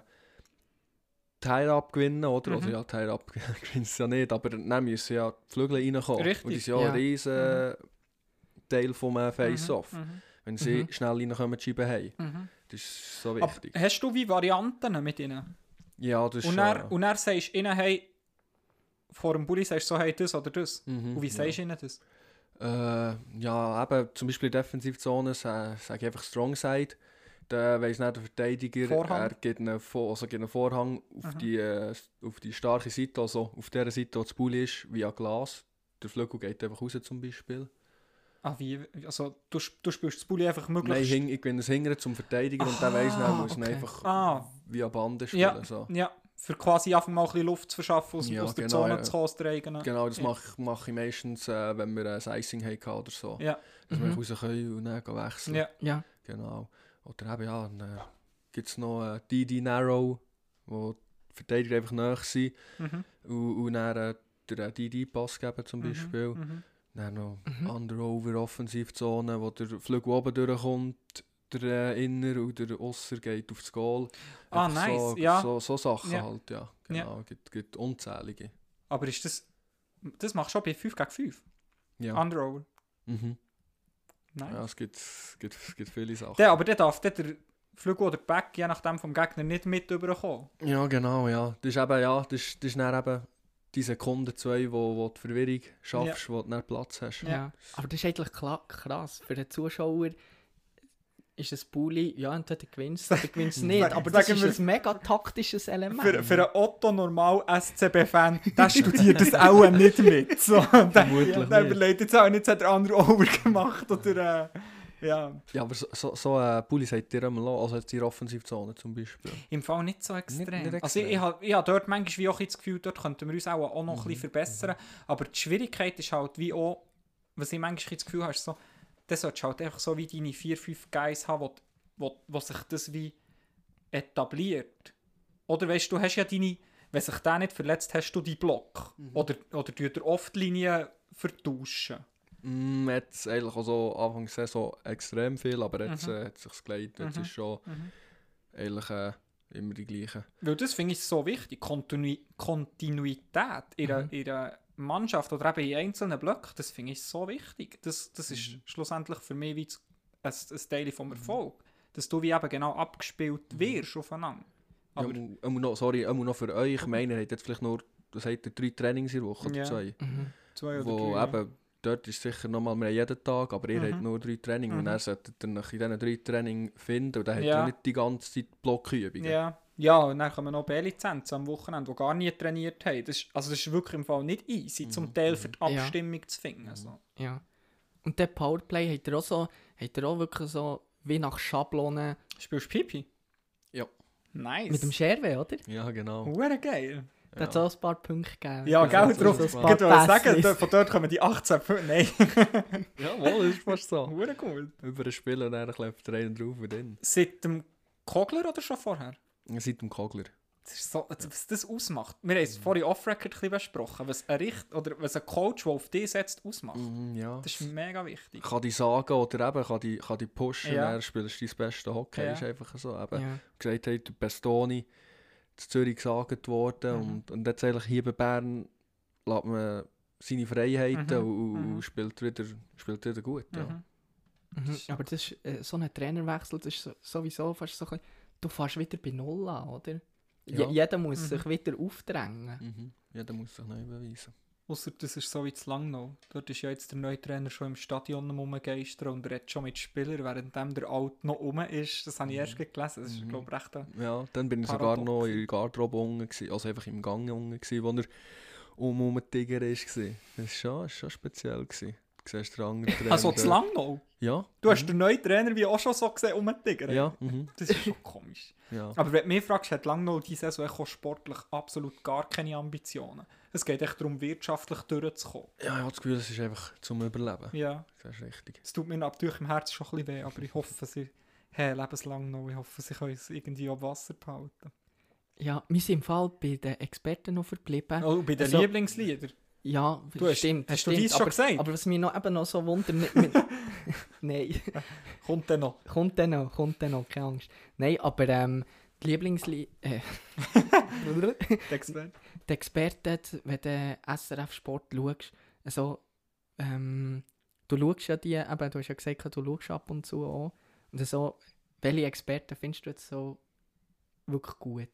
Teil abgewinnen, oder? Mhm. Also ja, Teil ab gewinnst du ja nicht, aber dann müssen ja die Flügel reinkommen. Richtig, Und das ist ja, ja. ein riesen Teil vom äh, Face-Off. Mhm. Wenn sie Mhm. schnell reinkommen, die Scheiben haben. Mhm. Das ist so Aber wichtig. hast du wie Varianten mit ihnen? ja, das ist Und schon... dann, ja. und dann sagst du ihnen, hey, vor dem Bulli sagst du so, hey, das oder das. Mhm, Und wie ja. sagst du ihnen das? Äh, ja, eben, zum Beispiel in der Defensivzone sa- sage ich einfach Strong Side. Der weiss nicht, der Verteidiger, Vorhang? er gibt einen, Vor also gibt einen Vorhang auf, Mhm. die, äh, auf die starke Seite, also auf der Seite, wo das Bulli ist, via Glas. Der Flügel geht einfach raus zum Beispiel. Ah, wie? Also, du, du spielst das Bulli einfach Nein, möglichst... hing, ich bin das Hingern zum Verteidiger und der weiss dann, muss man okay. einfach Ah. via Bande spielen. Ja. So. Ja, für quasi einfach mal ein bisschen Luft zu verschaffen, aus, Ja, aus der genau, Zone ja. zu kommen, aus der eigenen. Genau, das Ja. mache mach ich meistens, äh, wenn wir ein Icing hatten oder so. Ja, Dass Mhm. wir raus können und dann wechseln. ja. Ja. Genau. Oder eben, ja, dann gibt es noch äh, DD Narrow, wo die Verteidiger einfach nahe sind Mhm. und, und dann äh, den DD-Pass geben zum Beispiel. Mhm. Dann noch Mhm. Under-Over Offensivzone, wo der Flügel oben durchkommt, der äh, Inner und der Ausser geht aufs Goal. Ah, Einfach nice, So, ja. so, so Sachen Ja. halt, ja. Genau, gibt, gibt unzählige. Aber ist das... Das machst du schon bei 5 gegen 5? Ja. Under-over? Mhm. Nice. ja, es gibt, gibt, gibt viele Sachen. Der, aber der darf der der Flügel oder Back, je nachdem vom Gegner, nicht mit überkommen. Ja, genau, ja. Das ist eben, ja, das ist, das ist dann eben die Sekunde, zwei, wo, wo die Verwirrung schaffst, wo du dann Platz hast. Ja. Aber das ist eigentlich krass. Für den Zuschauer ist ein Bulli, ja, entweder gewinnst du oder gewinnst du nicht. Aber das sagen ist wir- ein mega taktisches Element. Für, für einen Otto-Normal-SCB-Fan, der studiert das auch nicht mit. So, der, Vermutlich der nicht. überlegt jetzt auch nicht, hat der andere Over gemacht oder... Äh, ja, Ja, aber so, so, so äh, Bulli sagt dir einmal also jetzt in der Offensivzone zum Beispiel. im Fall nicht so extrem. nicht Also ich, extrem. ich habe ich hab dort manchmal wie auch das Gefühl, dort könnten wir uns auch, auch noch ein Mhm, bisschen verbessern. Aber die Schwierigkeit ist halt wie auch, was ich manchmal das Gefühl habe, so, dann solltest du halt einfach so wie deine 4, 5 Guys haben, wo, wo, wo sich das wie etabliert. Oder weißt du, hast ja deine, wenn sich der nicht verletzt, hast du die Block. Mhm. Oder, oder tut er oft Linien vertauschen. Mm, jetzt eigentlich auch so Anfang der Saison extrem viel, aber jetzt Mhm. äh, hat es sich geleitet. Jetzt Mhm. ist schon Mhm. eigentlich äh, immer die gleiche. Weil das finde ich so wichtig. Kontinu Kontinuität in Mhm. in einer Mannschaft oder eben in einzelnen Blöcken, das finde ich so wichtig. Das, das ist Mhm. schlussendlich für mich wie ein, ein Teil vom Erfolg. dass du wie eben genau abgespielt wirst aufeinander. Ja, Aber, mu- mu noch, sorry, mu noch für euch. Ich meine, ihr habt jetzt vielleicht nur, das habt ihr drei Trainings in der Woche oder Ja. zwei. Mhm. zwei oder Wo drei, ja. eben, dort ist sicher nochmal, wir haben jeden Tag, aber ihr Mhm. habt nur drei Trainings. Mhm. Und dann solltet ihr in diesen drei Trainings finden und dann habt Ja. ihr nicht die ganze Zeit Blockübungen. Ja. Ja, und dann kommen noch B-Lizenzen am Wochenende, die gar nie trainiert haben. Das ist, also das ist wirklich im Fall nicht easy, zum Mhm. Teil für die Ja. Abstimmung zu finden. So. Ja. Und der Powerplay hat er auch so, hat er auch wirklich so wie nach Schablonen Spielst du Pipi? Ja. Nice. mit dem Scherwe, oder? Ja, genau. Hure geil. Da hat es auch ein paar Punkte gegeben. Ja, Also, gell, so- drauf. Ich wollte sagen, von dort kommen die 18 Punkte. Nein, Jawohl, das ist fast so. hure gut. Über ein Spiel und dann klebt der eine drauf und dann. Seit dem Kogler oder schon vorher? Seit dem Kogler. Das ist so, was das ausmacht. Wir haben es vorhin off-record besprochen, was ein, Richt oder was ein Coach, der auf dich setzt, ausmacht. Mhm, ja. Das ist mega wichtig. kann die sagen oder eben kann die, kann die pushen, Ja. dann spielst du dein beste Hockey. Ja. ist einfach so. Eben, Ja. gesagt hat, der Bestoni zu Zürich gesagt worden Mhm. und, und jetzt eigentlich hier bei Bern lässt man seine Freiheiten Mhm, und, und mhm. spielt, wieder, spielt wieder gut. Ja. Mhm. Mhm. Aber das ist, äh, so ein Trainerwechsel, das ist so, sowieso fast so ein bisschen, du fährst wieder bei Null an, oder? Ja. jeder muss Mhm. sich wieder aufdrängen. Mhm. Ja, der muss sich neu beweisen. Ausser das ist so wie zu Langnau. Dort ist ja jetzt der neue Trainer schon im Stadion am rumgeistern und redet schon mit Spielern, während der Alt noch rum ist. Das habe ich erst gelesen. Das ist, Mhm. glaube ich, recht Ja, dann bin ich Paradox. sogar noch in der Garderobe unten, also einfach im Gang unten, wo er um um den Tiger ist. gewesen. Das war schon, ist schon speziell. Gewesen. Du siehst den anderen Trainer. Also zu. Langnau? Ja. Du hast den neuen Trainer wie auch schon so gesehen um den Tiger. Ja, mhm. Das ist schon komisch. ja. Aber wenn du mich fragst, hat Langnau diese Saison auch sportlich absolut gar keine Ambitionen. Es geht echt darum, wirtschaftlich durchzukommen. ja, ich habe das Gefühl, es ist einfach zum Überleben. Ja, Das ist richtig. es tut mir natürlich im Herzen schon ein bisschen weh, aber ich hoffe, sie haben lebenslang noch. Ich hoffe, sie können es irgendwie auf Wasser behalten. Ja, wir sind im Fall bei den Experten noch verblieben. Oh, bei den Also- Lieblingsliedern. Ja, Du hast- stimmt. hast du stimmt, dies schon gesagt? Aber was mich noch, eben noch so wundert... Mit, mit, Nein, Kommt dann noch. kommt dann noch, kommt dann noch, keine Angst. Nein, aber ähm, die Lieblingslied... Äh, die Experten, wenn du SRF-Sport schaust, also, ähm, du schaust ja die, eben, du hast ja gesagt, du schaust ab und zu auch. Und so, welche Experten findest du jetzt so wirklich gut?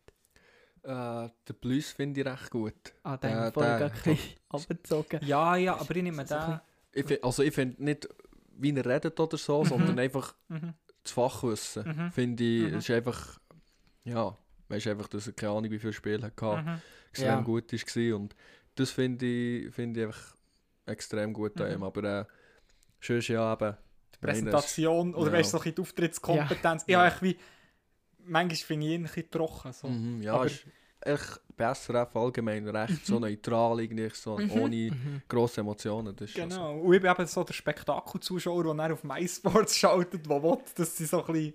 Äh, den Blues finde ich recht gut. Ah, den vorher gerade ein bisschen abgezogen. Ja, ja, aber ich nehme den. Ich also ich finde nicht, wie er redet oder so, sondern einfach Mhm. das Fachwissen. Mhm. Finde ich, Mhm. ist einfach, ja, weißt einfach, dass er keine Ahnung, wie viele Spiele er hatte, Mhm. extrem Ja. gut war. Und das finde ich, finde ich einfach extrem gut an Mhm. ihm. Aber äh, sonst ja eben, Die Präsentation oder Ja. weißt du, so ein bisschen die Auftrittskompetenz. Ja, Ja. ich wie. Manchmal finde ich ihn ein bisschen trocken. So. mhm, ja, Aber- ist echt besser auf allgemein recht so neutral, irgendwie so Mhm. ohne Mhm. grosse Emotionen. Das ist Genau. Und ich bin eben so der Spektakelzuschauer, der dann auf MySports schaltet, der will, dass sie so ein bisschen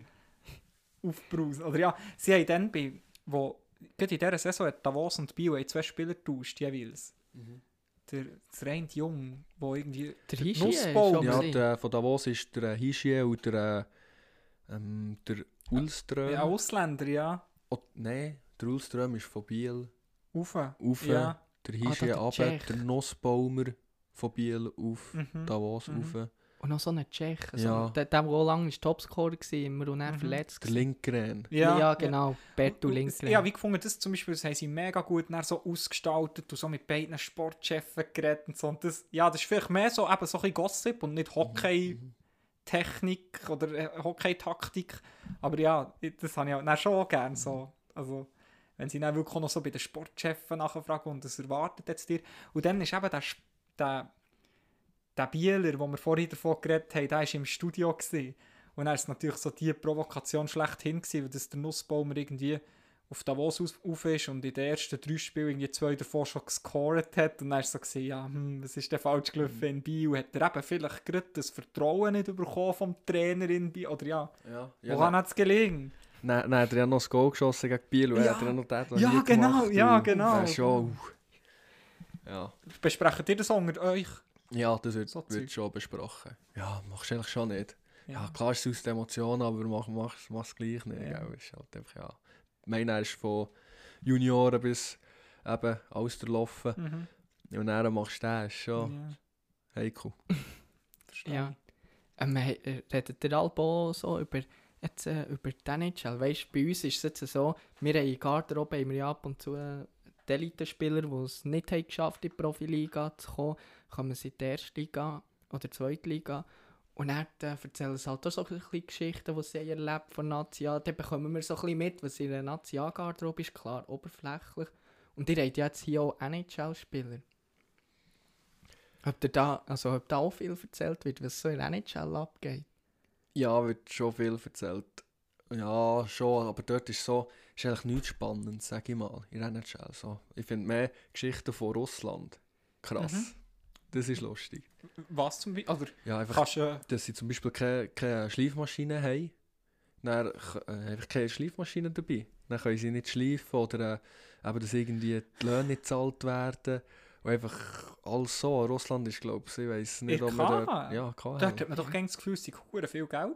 aufbrausen. Oder ja, sie haben dann bei, wo, gerade in dieser Saison hat Davos und Bio zwei Spieler getauscht, jeweils. Mhm. Der, der rein Jung, der irgendwie... Der der Hischi ist Nussbaum. schon Ja, der, von Davos ist der Hischie und der, äh, ähm, der Ulström. Ja, Ausländer, ja. Oh, Nein, der Ulström ist von Biel Rauf. auf. Ja. Der Ah, Hischie der der Nussbaumer von Biel auf Mhm. Davos Mhm. rauf. Und noch so ein Tschech. So, Ja. Der, der, der auch lange Topscorer war, immer und dann Mhm. verletzt Der. Linkgren. Ja, genau. Bertu Und- Lindgren. Ja, wie gefunden, das zum Beispiel, das haben sie mega gut dann so ausgestaltet und so mit beiden Sportchefs geredet und so. Und das, ja, das ist vielleicht mehr so, eben so ein bisschen Gossip und nicht Hockey-Technik oder äh, Hockey-Taktik. Aber ja, das habe ich auch schon gerne so. Also, wenn sie dann wirklich noch so bei den Sportchefs nachfragen und das erwartet jetzt dir. Und dann ist eben der, der, der Bieler, wo wir vorhin davon geredet haben, der war im Studio. Gewesen. Und dann ist natürlich so die Provokation schlechthin gewesen, weil das der Nussbaumer irgendwie auf Davos auf ist und in den ersten drei Spielen irgendwie zwei davon schon gescored hat. Und dann ist so gesehen, ja, hm, was ist denn falsch gelaufen in Bio? Hat er eben vielleicht gerade das Vertrauen nicht bekommen vom Trainer in Bio? Oder ja, Ja, wo kann es gelingen? Nein, nein, der hat noch das Goal geschossen gegen Biel und Ja. er hat er noch den Ja, genau, ja, genau. Das ist schon... uh. Ja. Besprechen ihr das unter euch? ja, das wird, So wird schon besprochen. Ja, machst du eigentlich schon nicht. Ja, Ja. klar ist es aus der Emotion, aber mach, mach's gleich nicht. Ja. gell? Ist halt einfach, ja. Meiner ist von Junioren bis eben alles durchlaufen. Mhm. Und dann machst du ist schon Ja, heikel. verstehe Ja. Ähm, äh, redet der Albo so über jetzt äh, über die NHL. Weißt bei uns ist es jetzt so, wir haben in Garderobe haben wir ab und zu äh, die Elite-Spieler, die es nicht haben geschafft in die Profiliga zu kommen, kommen sie in die erste Liga oder zweite Liga. Und dann äh, erzählen sie halt auch so ein bisschen Geschichten, die sie erlebt von Nazi. Dann bekommen wir so ein bisschen mit, was in der Nazi-Garderobe ist. Klar, oberflächlich. Und ihr habt ja jetzt hier auch NHL-Spieler. Ob, ihr da, also, ob da auch viel erzählt wird, was so in NHL abgeht? Ja, wird schon viel erzählt. Ja, schon, aber dort ist so, ist eigentlich nichts Spannendes, sag ich mal, in NHL. So. Ich finde mehr Geschichten von Russland krass. Mhm. Das ist lustig. Was zum Beispiel? Oder Ja, einfach, kannst. Äh, dass sie zum Beispiel keine, keine Schleifmaschine haben. Dann äh, einfach keine Schleifmaschine dabei. Dann können sie nicht schleifen oder äh, eben, dass irgendwie die Löhne nicht gezahlt werden. Und einfach alles so. Russland ist, glaube ich, ich weiß nicht, ob man. KH? Ja, KH. dort hat man doch gerne das Gefühl, sei hure viel Geld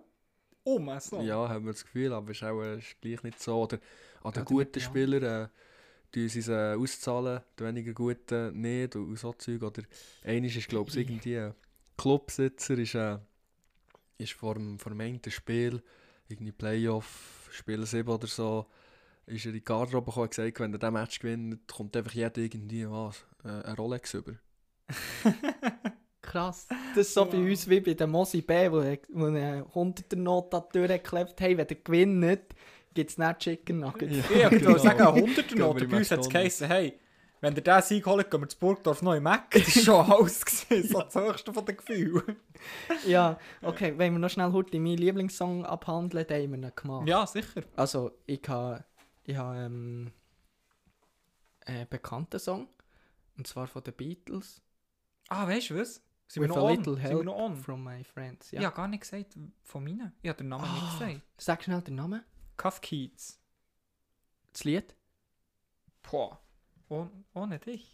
um. So. Ja, haben wir das Gefühl, aber es ist auch äh, ist gleich nicht so. Oder an den Ja, guten ja. Spielern tun sie es äh, auszahlen, die weniger guten nicht und, und so Zeug. Oder einer ist, glaube ich, irgendwie ein Clubsitzer, ist, äh, ist vor dem, vor dem einen Spiel, irgendwie Playoff, Spiel 7 oder so, ist er in die Garderobe gekommen und gesagt, wenn er diesen Match gewinnt, kommt einfach jeder irgendwie was, äh, eine Rolex über. Krass. Das ist so bei uns wie bei der Mosi B, wo, wo eine 100er Not an die Tür geklebt hey, wenn ihr gewinnt, gibt es nicht Chicken Nuggets. Ich würde sagen, wir Note. in Bei uns hat es geheißen, hey, wenn ihr diesen Sieg holt, gehen wir zu Burgdorf neu Mac. Das ist schon alles gewesen, so das höchste von den Gefühlen. Ja, okay, wenn wir noch schnell heute meinen Lieblingssong abhandeln, dann haben wir ihn gemacht. Ja, sicher. Also, ich habe ich ha, ähm, einen bekannten Song, und zwar von den Beatles. Ah, weißt du was? Sind wir With noch a on? little Sind wir help noch on? from my friends. Ja. Ja. Ich habe gar nicht gesagt von meinen. Ich habe den Namen nicht Ah. gesagt. Sag schnell den Namen. Cuff Keats. Das Lied. Boah. Oh, ohne dich.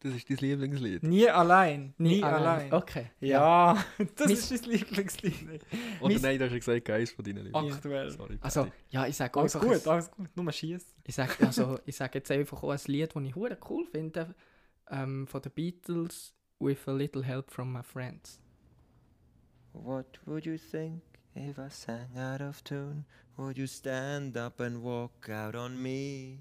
Das ist dein Lieblingslied. Nie allein. Nie, allein. Okay. Ja, das ist dein Lieblingslied. Oder Mein- nein, du hast ja gesagt, eins von deinen Lieblings. Aktuell. Sorry, Also, ja, ich sage Alles einfach... gut, alles gut. Nur schießt. Ich sage also, ich sag jetzt einfach auch ein Lied, das ich hure cool finde, ähm, von den Beatles, With a Little Help from My Friends. What would you think if I sang out of tune? Would you stand up and walk out on me?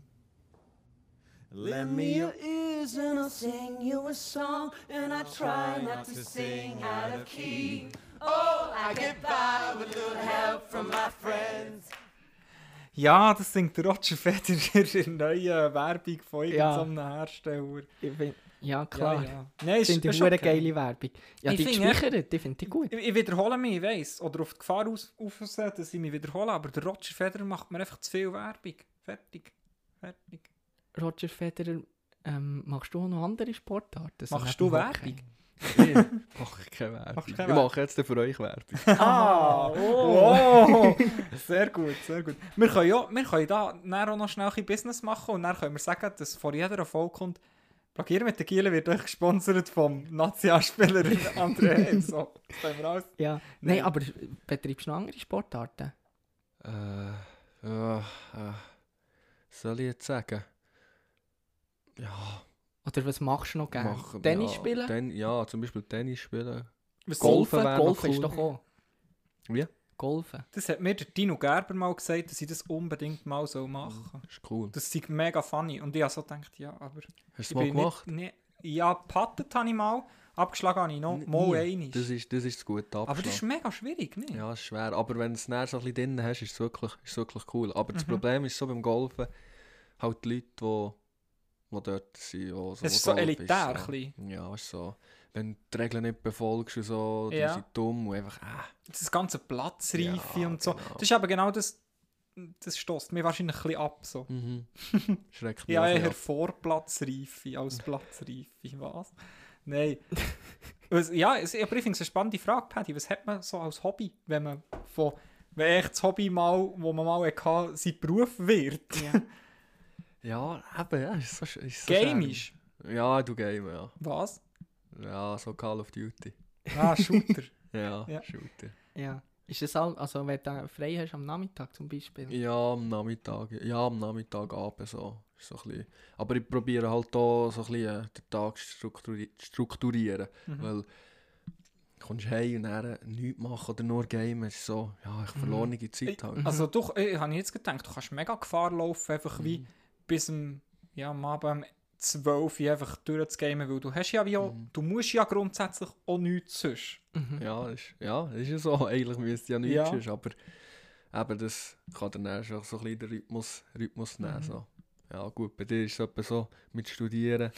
Lend me your ears and I'll sing you a song and I try not to sing out of key. Oh, I get by with a little help from my friends. Ja, das singt der Roger Federer in der neuen Werbung von Ja. irgendeinem Hersteller. Ich find, ja, klar. Ja, ja. Nein, Ich finde die hure geile Werbung. Ja, Ich die gespeichert, die finde ich gut. Ich, ich wiederhole mich, ich weiss. Oder auf die Gefahr aus, aussehen, dass ich mich wiederhole. Aber der Roger Federer macht mir einfach zu viel Werbung. Fertig. Fertig. Roger Federer, ähm, machst du auch noch andere Sportarten? Machst du? Werbung? Ich mache keine Werbung. Ich mache jetzt für euch Werbung. Ah, oh. Sehr gut, sehr gut. Wir können, ja, wir können da auch noch schnell ein Business machen und dann können wir sagen, dass vor jeder Folge kommt, Plagieren mit der Giele wird euch gesponsert vom Nationalspieler André Heim. So, das können wir alles. Ja. Nein. Nein, aber betreibst du noch andere Sportarten? Äh, ja, äh, soll ich jetzt sagen? Ja, Oder was machst du noch gerne? machen. Tennis ja, spielen? Ten, ja, zum Beispiel Tennis spielen. Was Golfen? Golfen Golfen ist cool. doch auch. Wie? Golfen. Das hat mir der Dino Gerber mal gesagt, dass ich das unbedingt mal so machen soll. ist cool. Das ist mega funny. Und ich habe so gedacht, ja, aber. Hast du mal bin gemacht? Nicht, nee, ja, gepattet habe ich mal. Abgeschlagen habe ich noch. Mal Nie. einmal. Das ist, das ist das gute aber das ist Abschlag. mega schwierig, nicht? Ja, ist schwer. Aber wenn du es näher so ein bisschen drin hast, ist es wirklich, ist es wirklich cool. Aber das Mhm. Problem ist so beim Golfen, halt die Leute, die, die dort sind. Wo, so, Es ist so elitär, so. ein Ja, ist so. Wenn du die Regeln nicht befolgst und so, Ja. die sind dumm und einfach, äh. Das ganze Platzreife Ja, und so. genau. Das ist aber genau das. Das stößt mir wahrscheinlich ein bisschen ab. So. Mhm. Schreckt mich Ja, eher ab. Vorplatzreife als Platzreife. Was? Nein. Ja, aber ich finde es eine spannende Frage, Paddy. Was hat man so als Hobby, wenn man von. Wenn echt das Hobby mal, wo man mal hatte, sein Beruf wird? Ja. Ja, eben, ja, ist so, ist so Gamisch. schön. Ja, du Game, ja. Was? Ja, so Call of Duty. Ah, Shooter. Ja, Ja. Shooter. ja. Ist das all, also wenn du frei hast am Nachmittag zum Beispiel? Ja, am Nachmittag. Ja, am Nachmittag abends so. Ist so ein bisschen. Aber ich probiere halt da so ein bisschen äh, den Tag strukturi strukturieren. Mhm. Weil, kommst heim und dann nichts machen oder nur gamen. Es ist so, ja, ich Mhm. verlorene Zeit halt. Also doch, ich habe jetzt gedacht, du kannst mega Gefahr laufen, einfach wie Mhm. bis am, ja, am Abend 12 Uhr einfach durchzugamen, weil du hast ja wie auch, Mhm. du musst ja grundsätzlich auch nichts sonst. Mhm. Ja, ist, ja, ist ja so. Eigentlich müsste ja nichts Ja. sonst, aber eben, das kann dann erst auch so ein bisschen den Rhythmus, Rhythmus nehmen. Mhm. So. Ja gut, bei dir ist es so mit Studieren.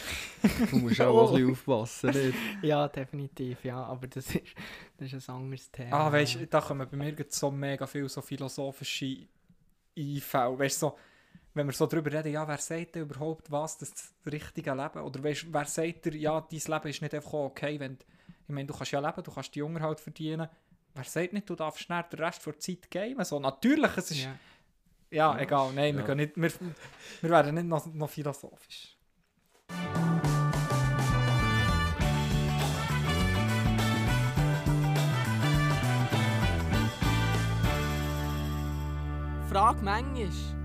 Du musst auch ein bisschen aufpassen, nicht? Ja, definitiv, ja, aber das ist, das ist ein anderes Thema. Ah, weißt du, da kommen bei mir so mega viele so philosophische Einfälle. Weißt du, so, wenn wir so darüber reden, ja, wer sagt denn überhaupt, was das richtige Leben? Oder weißt, wer sagt dir, ja, dein Leben ist nicht einfach okay, wenn, ich meine, du kannst ja leben, du kannst die Unterhalt verdienen. Wer sagt nicht, du darfst schnell den Rest der Zeit gamen? So, natürlich, es ist, ja, Ja. egal, nein, wir, Ja. gehen nicht, wir, wir werden nicht noch, noch philosophisch. Frage manchmal.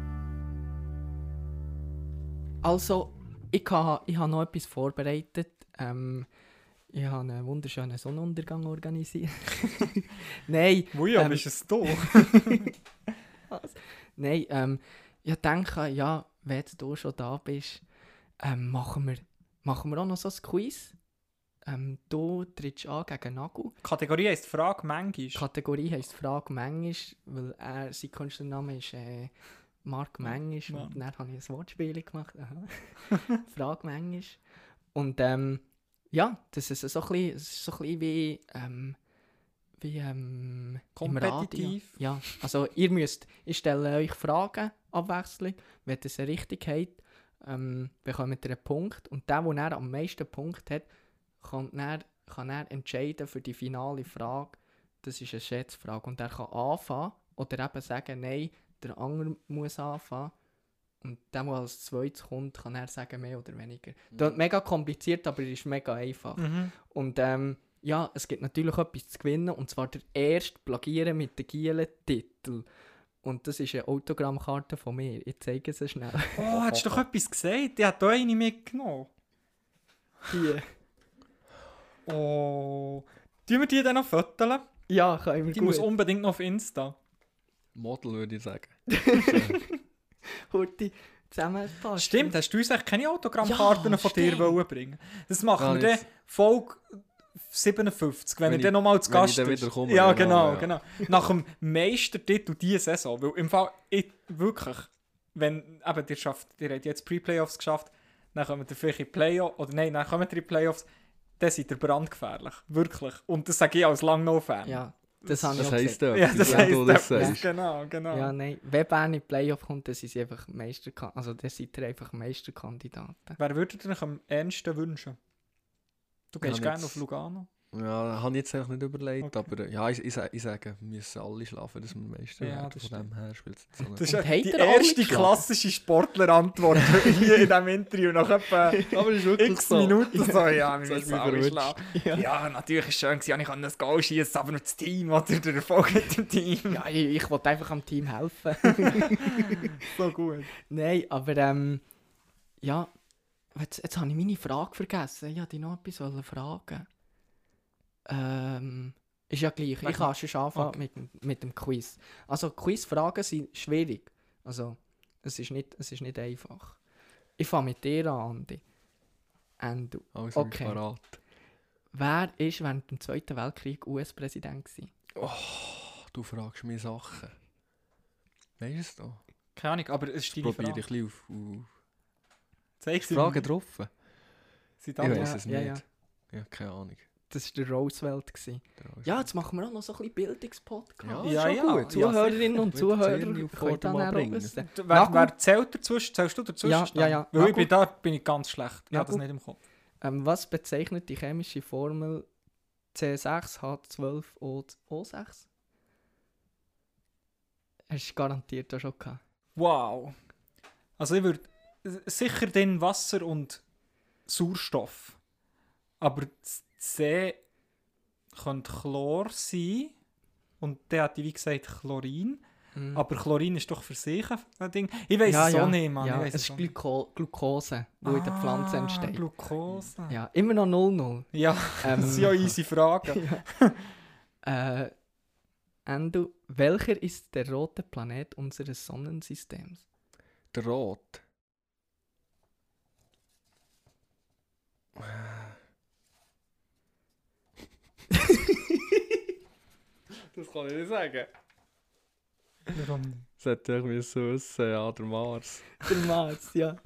Also, ich habe ich ha noch etwas vorbereitet. Ähm, ich habe einen wunderschönen Sonnenuntergang organisiert. Nein, Woja, Ähm, bist es du? nein, ähm, ich denke, ja, wenn du schon da bist, ähm, machen, wir, machen wir auch noch so ein Quiz. Ähm, du trittst an gegen Nagel. Kategorie heisst Frage manchmal. Kategorie heisst Frage manchmal, weil er, sein Künstlername ist äh, Mark Mangisch Ja. und dann habe ich ein Wortspiel gemacht. Frage manchmal. Und ähm, ja, das ist so ein bisschen, so ein bisschen wie, ähm, wie ähm. Kompetitiv. Ja, also ihr müsst, ich stelle euch Fragen abwechselnd, wenn ihr sie richtig habt, ähm, bekommt ihr einen Punkt und der, der dann am meisten Punkte hat, kann dann, kann er entscheiden für die finale Frage. Das ist eine Schätzfrage und er kann anfangen oder eben sagen, nein, der andere muss anfangen. Und der, der als zweites kommt, kann er sagen, mehr oder weniger. Das ist mega kompliziert, aber es ist mega einfach. Mhm. Und ähm, ja, es gibt natürlich etwas zu gewinnen, und zwar der erste Plagieren mit den gielen Titel. Und das ist eine Autogrammkarte von mir. Ich zeige sie schnell. Oh, hast du doch etwas gesagt? Ich habe da eine mitgenommen. Hier. Oh. Tun wir die dann noch fotografieren? Ja, können wir Die gut. muss unbedingt noch auf Insta. Model würde ich sagen. Kurti zusammenpassen. Stimmt, hast du uns eigentlich keine Autogrammkarten Ja, von dir stimmt. wollen bringen Das machen Ja, wir dann Folge 57, wenn, Wenn er ich- dann nochmal zu Gast ist. komme, ja, genau, genau, ja. genau. Nach dem Meistertitel diese Saison. Weil im Fall, ich, wirklich, wenn, eben, ihr schafft, ihr habt jetzt Pre-Playoffs geschafft, dann kommt ihr vielleicht in die Playoffs, oder nein, dann kommt ihr in die Playoffs, dann seid ihr brandgefährlich. Wirklich. Und das sage ich als Langnau-Fan. Ja, das Das auch heisst. Ja, etwas, das heisst du das sagst. Genau, genau. Ja, nein. Wenn Bern in die Playoff kommt, dann sind sie einfach Meisterkandidaten. Also dann seid ihr einfach Meisterkandidaten. Wer würdet ihr euch am ernsten wünschen? Du gehst Ja, gerne auf Lugano. Ja, habe ich jetzt eigentlich nicht überlegt, Okay. aber ja, ich, ich, ich sage, wir müssen alle schlafen, dass wir Meister Ja, werden. das Von dem her spielt es so Das ist ja die erste klassische Sportlerantwort hier in diesem Interview. Nach etwa ist x Minuten so, ja, wir müssen alle schlafen. Ja. Ja, natürlich war es schön, gewesen, ich kann das Goal schießen, aber nur das Team oder der Erfolg mit dem Team. Ja, ich, ich wollte einfach am Team helfen. so gut. Nein, aber ähm, ja, jetzt, jetzt habe ich meine Frage vergessen. Ich wollte dich noch etwas wollen fragen. Ähm, ist ja gleich. Ich kann schon anfangen Okay. mit, dem- mit dem Quiz. Also Quizfragen sind schwierig. Also es ist nicht, es ist nicht einfach. Ich fange mit dir an, Andi. Und du. Also Okay. parat. Wer ist während dem Zweiten Weltkrieg US-Präsident gewesen? Du fragst mich Sachen. Weißt du? Keine Ahnung, aber es ist deine Probiere Frage. ich ein bisschen auf, auf Zeig sie Fragen mir. Sie Ich da weiß ja, es ja, nicht. Ja, keine Ahnung. Das war der Roosevelt. Gewesen. Der ist- Ja, jetzt machen wir auch noch so ein bisschen Bildungspodcast. Ja, Ja, gut. Ja, Zuhörerinnen und Zuhörer können dann auch bringen. wissen. Wer, wer zählt dazwischen? Zählst du dazwischen? Ja, ja, ja. Weil ich bin da bin ich ganz schlecht. Ich habe das nicht im Kopf. Ähm, was bezeichnet die chemische Formel C6H12O6? Hast du garantiert auch schon gehabt. Wow. Also ich würde sicher den Wasser und Sauerstoff. Aber das C könnte Chlor sein. Und der hat wie gesagt Chlorin. Mhm. Aber Chlorin ist doch für sich ein- Ding. Ich weiß ja, es ja. auch nicht, Mann. Ja, es ist. Glyko Glucose, die in der Pflanze Ah, entsteht. Glucose. Ja, immer noch 0-0. Ja, Ähm, das sind ja easy Fragen. Äh, Endo, welcher ist der rote Planet unseres Sonnensystems? Der Rot. das kann ich nicht sagen. Warum nicht? Das hätte ich müssen wissen, ja, der Mars. Der Mars, ja.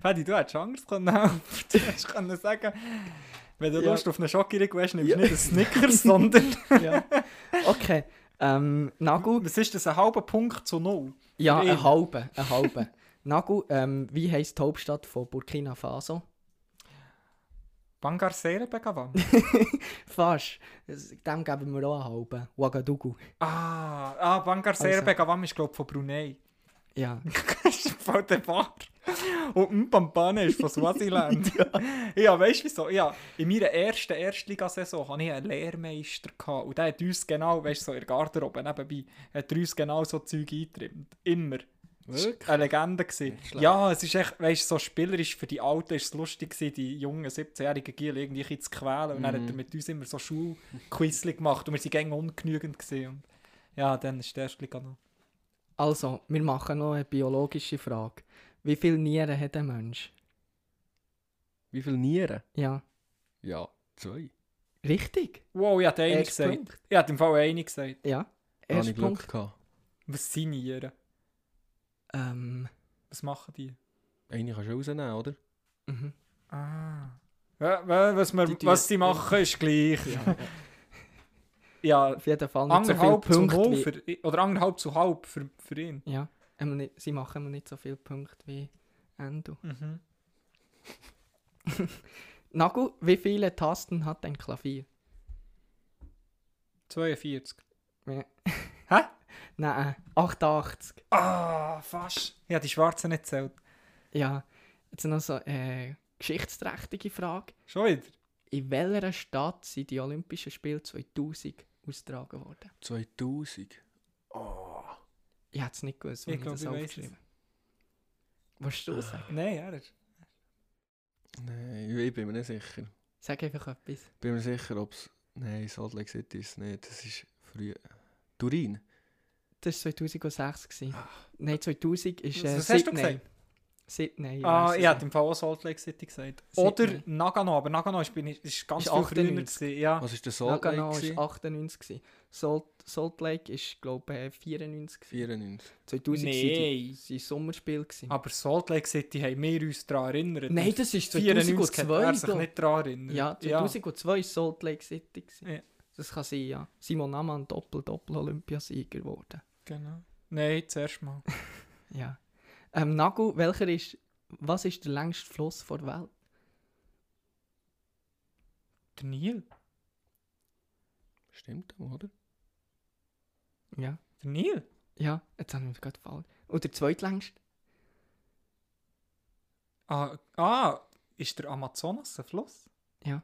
Paddy, du hättest Angst können helfen. Du hättest können sagen, wenn du Ja. Lust auf eine Schokoriegel hast, nimmst Ja. du nicht einen Snickers, sondern... ja. Okay, ähm, Nagu, Was ist das, ein halber Punkt zu null? ja, ein halber, ein halber. Nagu, ähm, wie heisst die Hauptstadt von Burkina Faso? Bangar Sere Begawan? Fast. Dem geben wir auch einen halben. Ouagadougou. ah, ah, Bangar Sere Also. Begawan ist, glaube ich, von Brunei. Ja. das ist voll der Bar. Und Mpampane ist von Swaziland. ja, weißt du wieso? Ja, in meiner ersten Erstligasaison hatte ich einen Lehrmeister. Gehabt, und der hat uns genau, weißt du, so in der Garderobe nebenbei, hat uns genau so Zeug eingetrimmt. Immer. Wirklich? eine Legende. Gewesen. Ja, es ist echt, weißt du, so spielerisch für die Alten ist es lustig gewesen, die jungen 17-jährigen Giel irgendwie zu quälen. Und dann hat er mit uns immer so Schulquizli gemacht und wir waren gängig ungenügend. Gewesen. Und ja, dann ist der Erstliga noch. Also, wir machen noch eine biologische Frage. Wie viele Nieren hat ein Mensch? Wie viele Nieren? Ja. Ja, zwei. Richtig. Wow, ich hatte eine gesagt. Punkt. Ich hatte im Fall eine gesagt. Ja. Erster ich Glück Punkt. gehabt. Was sind Nieren? Ähm, Was machen die? Eine kannst du rausnehmen, oder? mhm. Ah. Ja, was, wir, Die was sie machen, ist gleich. ja, Ja, auf jeden Fall nicht so viele anderthalb zu Punkte. null wie- für, oder anderthalb zu halb für, für ihn. Ja, nicht, sie machen immer nicht so viele Punkte wie Endo. Mhm. Nagu, wie viele Tasten hat ein Klavier? 42. Ja. Hä? Nein, 88. Ah, fast. Ja, die Schwarzen nicht zählt. Ja, jetzt noch so eine geschichtsträchtige Frage. Schon wieder? In welcher Stadt sind die Olympischen Spiele 2000 austragen worden? 2000. Ich hätte es nicht gewusst, Ich wenn ich, glaub, das ich aufgeschrieben Willst du sagen? Nein, er ist. Nein, ich bin mir nicht sicher. Sag einfach etwas. Ich bin mir sicher, ob es. Nein, Salt Lake City ist nicht. Das ist früher. Turin. Das war 2006. gewesen. Nein, 2000 ist äh, Was hast du Sydney. gesagt? Sydney. Ah, ich es hätte nicht. im Fall auch Salt Lake City gesagt. Sydney. Oder Nagano, aber Nagano ist, bin ich, ist ganz Ist viel früher 98. gewesen. Ja. Was ist der Salt Lake? Nagano war 98. gewesen. Salt, Salt Lake ist, glaube ich, 94. gewesen. 94. 2000 Nee. die Sommerspiele. gewesen. Aber Salt Lake City haben wir uns daran erinnert. Nein, das ist 94 hat 2002. er sich nicht daran erinnert. Ja, 2002 war Salt Lake City. gewesen. Ja. Das kann sein, ja. Simon Amann, Doppel-Doppel-Olympiasieger geworden. Genau. Nein, zuerst mal. Ja. Ähm, Nagu, welcher ist, was ist der längste Fluss der Welt? Der Nil. Stimmt auch, oder? Ja. Der Nil? Ja, jetzt haben wir gerade gefallen. Und der zweitlängste? Ah, ah, ist der Amazonas ein Fluss? Ja.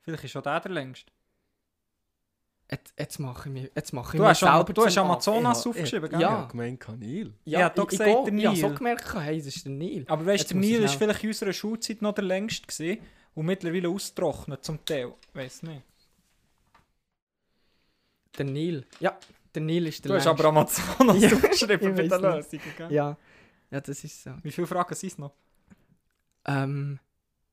Vielleicht ist schon der der längste. Jetzt, jetzt mache ich mir, jetzt mache ich Du mir hast, selber du hast Amazonas. Ich- aufgeschrieben, ich- gell? Ja. Ja, gemeint Kanil. Ja, du ich, ich, gesagt, der Ich habe so Nil. gemerkt, hey, das ist der Nil. Aber weißt du, der ich Nil ist schnell- vielleicht in unserer Schulzeit noch der längste gewesen und mittlerweile ausgetrocknet zum Teil. Weiß nicht. Der Nil. Ja, der Nil ist der Du hast längste. aber Amazonas Ja, aufgeschrieben ich bei den weiss Lösungen, gell? Ja. ja, das ist so. Wie viele Fragen sind es noch? Ähm,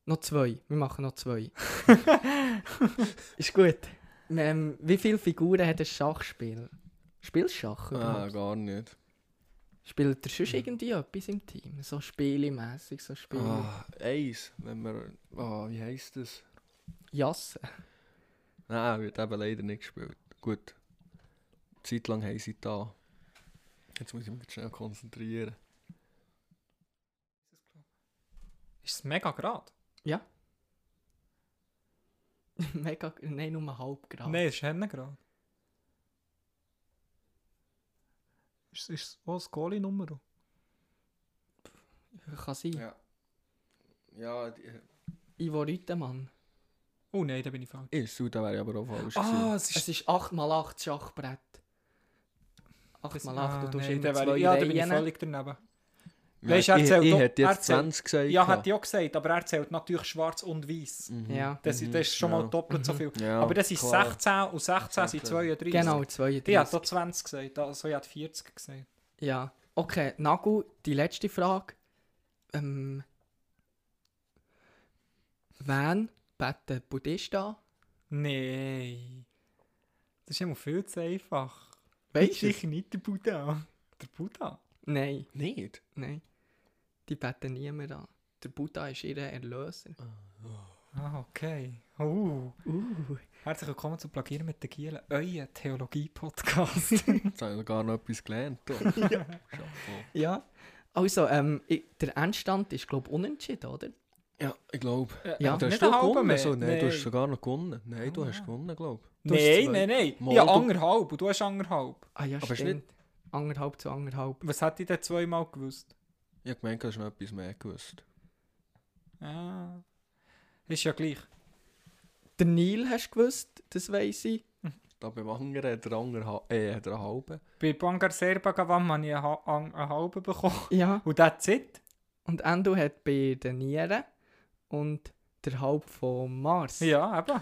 noch zwei. Wir machen noch zwei. ist gut. Ähm, wie viele Figuren hat ein Schachspiel? Spielst du Schach Ah, überhaupt? gar nicht. Spielt ihr sonst irgendwie etwas im Team? So spielemässig, so Spiele. Ah, eins. Wenn wir. Ah, wie heisst das? Jasse. Nein, wird eben leider nicht gespielt. Gut. Zeit lang haben sie da. Jetzt muss ich mich schnell konzentrieren. Ist es mega grad? Mega, nein, nur halb Grad. Nein, es ist Hennengrad. Ist ist es auch das Goalie-Nummer? Kann sein. Ja. Ja, die, Ivo Rütemann. Oh nein, da bin ich falsch. ist so, da wäre ich aber auch falsch Ah, es ist... Es ist 8x8 Schachbrett. 8 mal 8 und du immer dann wäre ich- Ja, da bin ich völlig daneben. Ja, Weisst, er ich, zählt ich doch- hätte jetzt zählt- 20 gesagt. Ja, hätte ich auch gesagt, aber er zählt natürlich schwarz und weiß. Mhm. Ja, Das, Mhm, das ist schon mal ja. doppelt so viel. Ja, aber das ist klar. 16 und 16 sind 16. 32. genau, Ich 32. habe da 20 gesagt, also ich habe 40 gesagt. Ja. Okay, Nagu, die letzte Frage. Ähm, wen beten Buddhisten an? Nein. Das ist immer viel zu einfach. Weißt du? Sicher nicht der Buddha. Der Buddha? Nein, Nicht? nein. Die beten niemand an. Der Buddha ist ihr Erlöser. Ah, okay. Uh. Uh. Herzlich willkommen zu Plagieren mit den Gielen, euer Theologie-Podcast. Jetzt habe ich gar noch etwas gelernt. du. Chapeau. Ja. Also, ähm, ich, der Endstand ist, glaube ich, unentschieden, oder? Ja, ich glaube. Ja, du hast du halben gewonnen? mehr. So, nein, du hast sogar noch gewonnen. Nein, du Ah. hast gewonnen, glaube Du hast Nein, nein, nein. Ich du- anderthalb und du hast anderthalb. Ah ja, Aber ist stimmt. Anderthalb zu anderthalb. Was hätte ich denn zweimal gewusst? ich. Habe gemeint, du hast noch etwas mehr gewusst. Ah. Ist ja gleich. Der Neil hast du gewusst, das weiss ich. Da beim anderen hat der andere ha äh, hat er einen halben. Bei Bangar Serbagawam habe ich einen, ha einen halben bekommen. Ja. Und that's it. Und Endo hat bei den Nieren und der Halb von Mars. Ja, eben.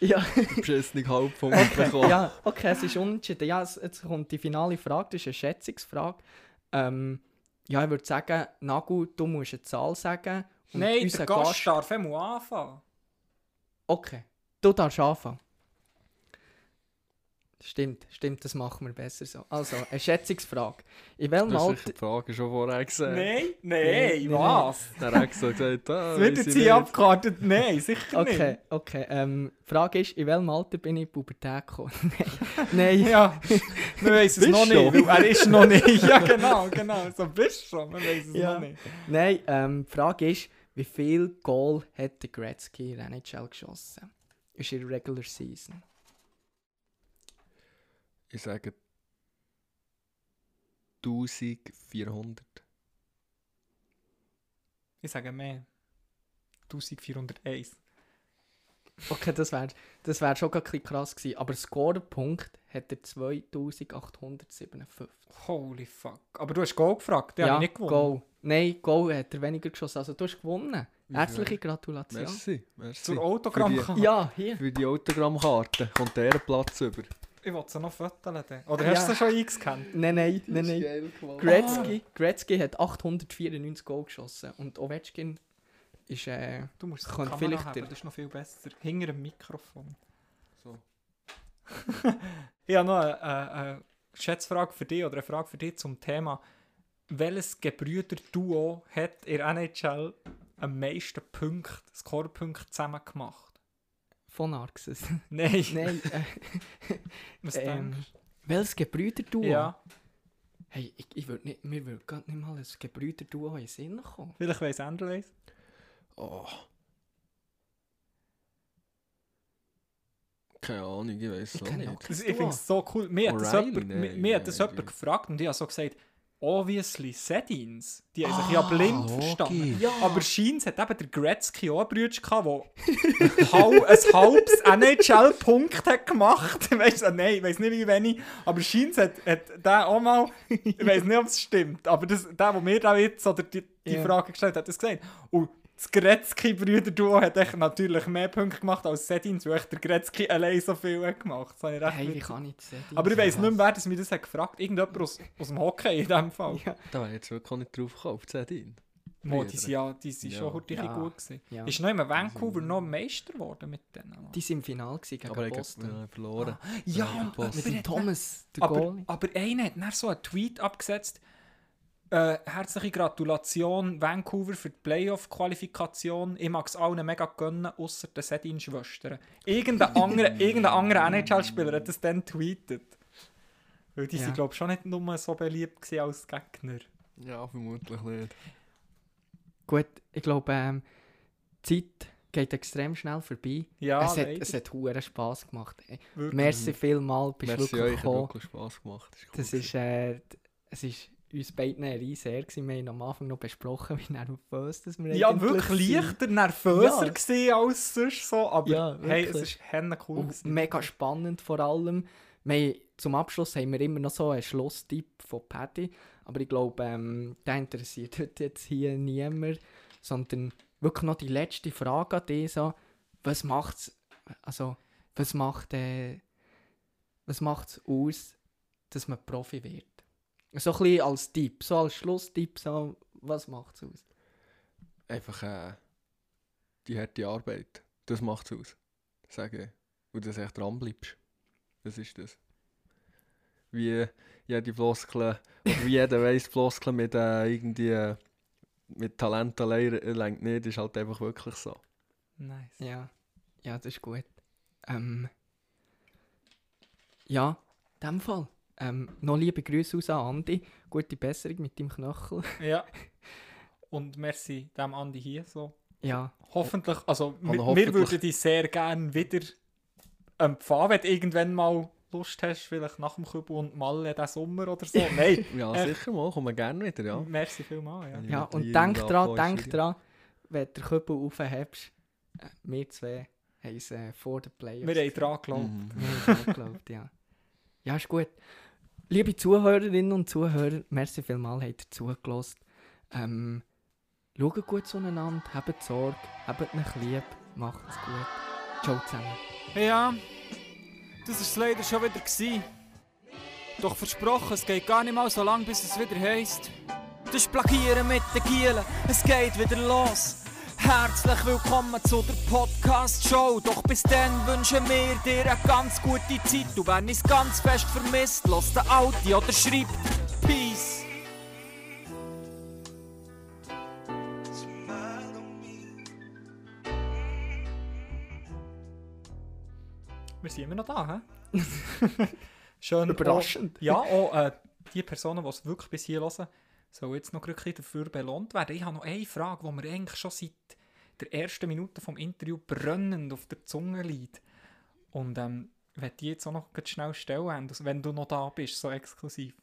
Ja, Beschissene halb von mir bekommen. ja okay, es ist unentschieden. Ja, es, jetzt kommt die finale Frage, das ist eine Schätzungsfrage. Ähm, ja, ich würde sagen, Nagu, du musst eine Zahl sagen. Und Nein, unser der Gast darf einmal anfangen. Okay, du darfst anfangen. Stimmt, stimmt, das machen wir besser so. Also, eine Schätzungsfrage. In welchem Du hast sicher Alter... die Frage schon vorher gesehen. Nein, Nein, nein, nein, was? Dann hat er gesagt, ah, Das wird jetzt ich hier nicht. abgekartet? Nein, sicher Okay, okay. Ähm, die Frage ist, in welchem Alter bin ich in die Pubertät gekommen? Nein. nicht. Ja, man weiß es Bist noch schon? nicht, er ist noch nicht. Ja, genau, genau. So bist du schon, man weiß es Ja. noch nicht. Nein, ähm, die Frage ist, wie viel Goal hat der Gretzky in der NHL geschossen? Ist in der Regular Season. Ich sage 1400. Ich sage mehr. 1401. Okay, das wäre das wär schon ein bisschen krass gewesen. Aber Scorepunkt hat er 2857. Holy fuck. Aber du hast Goal gefragt, den habe ich nicht gewonnen. Goal. Nein, Goal hat er weniger geschossen. Also du hast gewonnen. Herzliche? Gratulation. Merci, merci. Zur Autogrammkarte. Ja, hier. Für die Autogrammkarte kommt der Platz über. Ich will sie noch fotografieren. dann. Oder Ja. hast du sie schon eingescannt? Nein, nein, nein, nein. Gretzky, Gretzky hat 894 Goal geschossen. Und Ovechkin ist... Äh, Du musst die Kamera vielleicht haben, das ist noch viel besser. Hinter dem Mikrofon. So. ich habe noch eine, eine, eine Schätzfrage für dich oder eine Frage für dich zum Thema. Welches Gebrüder-Duo hat in der NHL am meisten Punkte, Scorepunkte zusammen gemacht? Von Arxes. Nein. nein, äh, Was ähm, denkst welches Gebrüderduo? du? Ja, Hey, ich, ich würde nicht, mir würde gar nicht mal ein Gebrüderduo in den Sinn kommen. vielleicht weiss Andrew eins. Oh. Keine Ahnung, ich weiß es auch nicht. ich finde es so cool. Mir hat das O'Reilly? jemand, mir, Nein, mir hat das nein, jemand gefragt und ich habe so gesagt, obviously Sedins. Die haben sich Ah, ja blind logisch. verstanden. Ja. Aber scheint hat eben der Gretzky auch Bruder gehabt, der ein halbes NHL-Punkt hat gemacht. Weißt du, nein, ich weiß nicht wie wenig. Aber scheint hat, hat der auch mal, ich weiß nicht, ob es stimmt, aber das, der, der mir da jetzt oder die, die Ja. Frage gestellt hat, hat das gesagt. Und das Gretzky-Brüder-Duo hat echt natürlich mehr Punkte gemacht als Sedins, weil echt der Gretzky allein so viel hat gemacht. Das habe ich Hey, witzig kann ich das sehen? aber ich weiss nicht mehr, wer das mir das hat gefragt. Irgendjemand aus, aus dem Hockey in dem Fall. Ja. Da wäre ich jetzt wirklich nicht drauf gekommen, Sedin. Mo, die sind ja, die sind Ja. schon richtig Ja. gut gewesen. Ja. Ist noch immer Vancouver noch Meister geworden mit denen? Mann? Die sind im Finale gewesen gegen Aber ich Boston. habe verloren. ja, Ja, und- Boston. Mit aber dem hat- Thomas, der aber, Goalie. aber einer hat dann so einen Tweet abgesetzt. Äh, herzliche Gratulation Vancouver für die Playoff-Qualifikation. Ich mag es allen mega gönnen, außer den Sedin-Schwestern. Irgendein anderer, irgendein anderer NHL-Spieler hat das dann tweetet. Weil die Ja. sind, glaube ich, schon nicht nur so beliebt als Gegner. Ja, vermutlich nicht. Gut, ich glaube, ähm, die Zeit geht extrem schnell vorbei. Ja, es, hat, leider. es hat huere Spass gemacht. Wirklich. Merci vielmals, bist du Merci wirklich euch, hat gekommen. wirklich Spass gemacht. ist cool Das ist, äh, es ist uns beiden ein Ehre gewesen. Wir haben am Anfang noch besprochen, wie nervös dass wir Ja, wirklich sind. leichter, nervöser Ja. gewesen als sonst so, aber Ja, hey, es ist henne cool. Und mega spannend vor allem. Wir zum Abschluss haben wir immer noch so einen Schlusstipp von Paddy, aber ich glaube, ähm, der interessiert heute jetzt hier niemand, sondern wirklich noch die letzte Frage an dich, so, was macht's, also, was macht, äh, was macht's aus, dass man Profi wird? So ein bisschen als Tipp, so als Schlusstipp, so, was macht's aus? Einfach äh, die harte Arbeit. Das macht es aus. Sage ich. Und dass du echt dran bleibst. Das ist das. Wie jede Floskel, oder wie jeder weiss, Floskel mit äh, irgendwie äh, mit Talent allein lenkt nicht, ist halt einfach wirklich so. Nice. Ja, ja, das ist gut. Ähm, ja, in dem Fall. Ähm, noch liebe Grüße aus an Andi. Gute Besserung mit deinem Knöchel. Ja. Und merci dem Andi hier so. Ja, Hoffentlich, also wir, wir hoffentlich- würden dich sehr gerne wieder empfangen, wenn du irgendwann mal Lust hast, vielleicht nach dem Kübel und Malle diesen Sommer oder so. Nein, Ja, Echt? sicher mal, kommen wir gerne wieder, ja. merci vielmals. Ja. Ja. und denk dran, denk dran, wenn du den Kübel aufhebst, äh, wir zwei haben es äh, vor den Playoffs. Wir haben dran geglaubt. Mhm. Wir haben dran geglaubt, ja. Ja, ist gut. Liebe Zuhörerinnen und Zuhörer, merci vielmals, habt ihr zugelassen. Ähm, schaut gut zueinander, habt Sorge, habt euch lieb, macht's gut. Ciao zusammen. Ja, das war es leider schon wieder. Gewesen. Doch versprochen, es geht gar nicht mal so lang, bis es wieder heisst. Das Plagieren mit den Gielen, es geht wieder los. Herzlich willkommen zu der Podcast-Show. Doch bis dann wünschen wir dir eine ganz gute Zeit. Du wenn es ganz fest vermisst, lass den Audi oder schreibt Peace. Wir sind immer noch da, hä? Schön. Überraschend. Auch, ja, auch äh, die Personen, die es wirklich bis hier hören, sollen jetzt noch wirklich dafür belohnt werden. Ich habe noch eine Frage, die mir eigentlich schon seit der ersten Minute vom Interview brennend auf der Zunge liegt. Und ähm, wenn die jetzt auch noch schnell stellen, wenn du noch da bist, so exklusiv.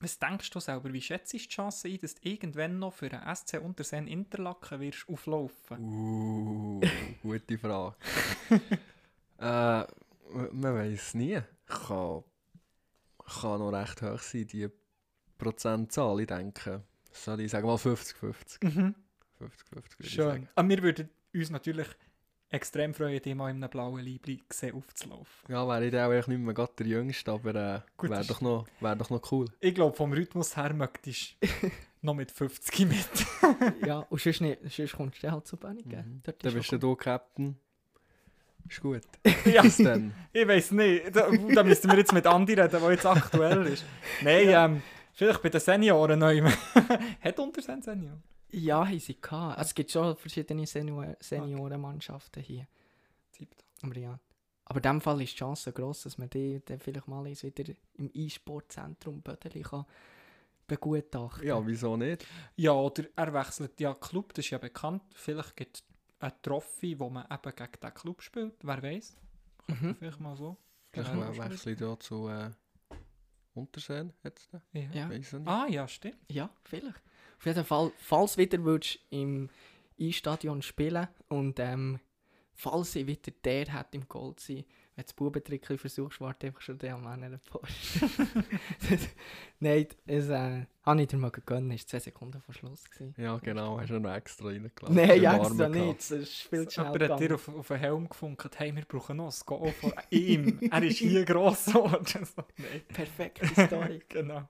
Was denkst du selber, wie schätzt du die Chance ein, dass du irgendwann noch für einen SC Unterseen Interlaken wirst auflaufen? Uh, gute Frage. äh, man weiß es nie. Kann, kann noch recht hoch sein, die Prozentzahl, ich denke. Soll ich sagen mal 50-50? Mhm. 50-50 würde ich Schön. Aber wir würden uns natürlich extrem freuen, dich mal in einem blauen Liebling sehen aufzulaufen. Ja, wäre ich dann auch eigentlich nicht mehr gerade der Jüngste, aber äh, wäre doch, noch- wär doch noch cool. Ich glaube, vom Rhythmus her möchtest du noch mit 50 mit. Ja, und sonst, nicht, sonst kommst du halt zu Bännigen. Mhm. Dort Dann ist bist du Captain. Ist gut. ja, Bis dann. ich weiß nicht. Da, da müssten wir jetzt mit Andi reden, der jetzt aktuell ist. Nein, ähm, vielleicht bei den Senioren neu. Hat Untersen Senior? Ja, haben sie gehabt. Also, es gibt schon verschiedene Senior Seniorenmannschaften hier. Aber ja. Aber in dem Fall ist die Chance gross, dass man die dann vielleicht mal wieder im E-Sport-Zentrum Bödeli kann begutachten Ja, wieso nicht? Ja, oder er wechselt ja Club, das ist ja bekannt. Vielleicht gibt es eine Trophy, wo man eben gegen den Club spielt. Wer weiß? Mhm. Vielleicht mal so. Vielleicht Genau. wechsle ich da zu äh, Unterseen jetzt. Ja. Ja. Ah, ja, stimmt. Ja, vielleicht. Auf jeden Fall, falls wieder würdest im E-Stadion spielen und ähm, falls ich wieder der hat im Gold sein, wenn du das Bubentrick versuchst, warte einfach schon der am anderen Post. Nein, das äh, habe ich dir mal gegönnt, es war zwei Sekunden vor Schluss. Gewesen. Ja, genau, hast du noch extra reingelassen. Nein, extra nicht, das spielt schnell Jemand hat dir auf, auf den Helm gefunkt, hey, wir brauchen noch ein Goal von ihm. er ist hier gross geworden. Perfekte Story. genau.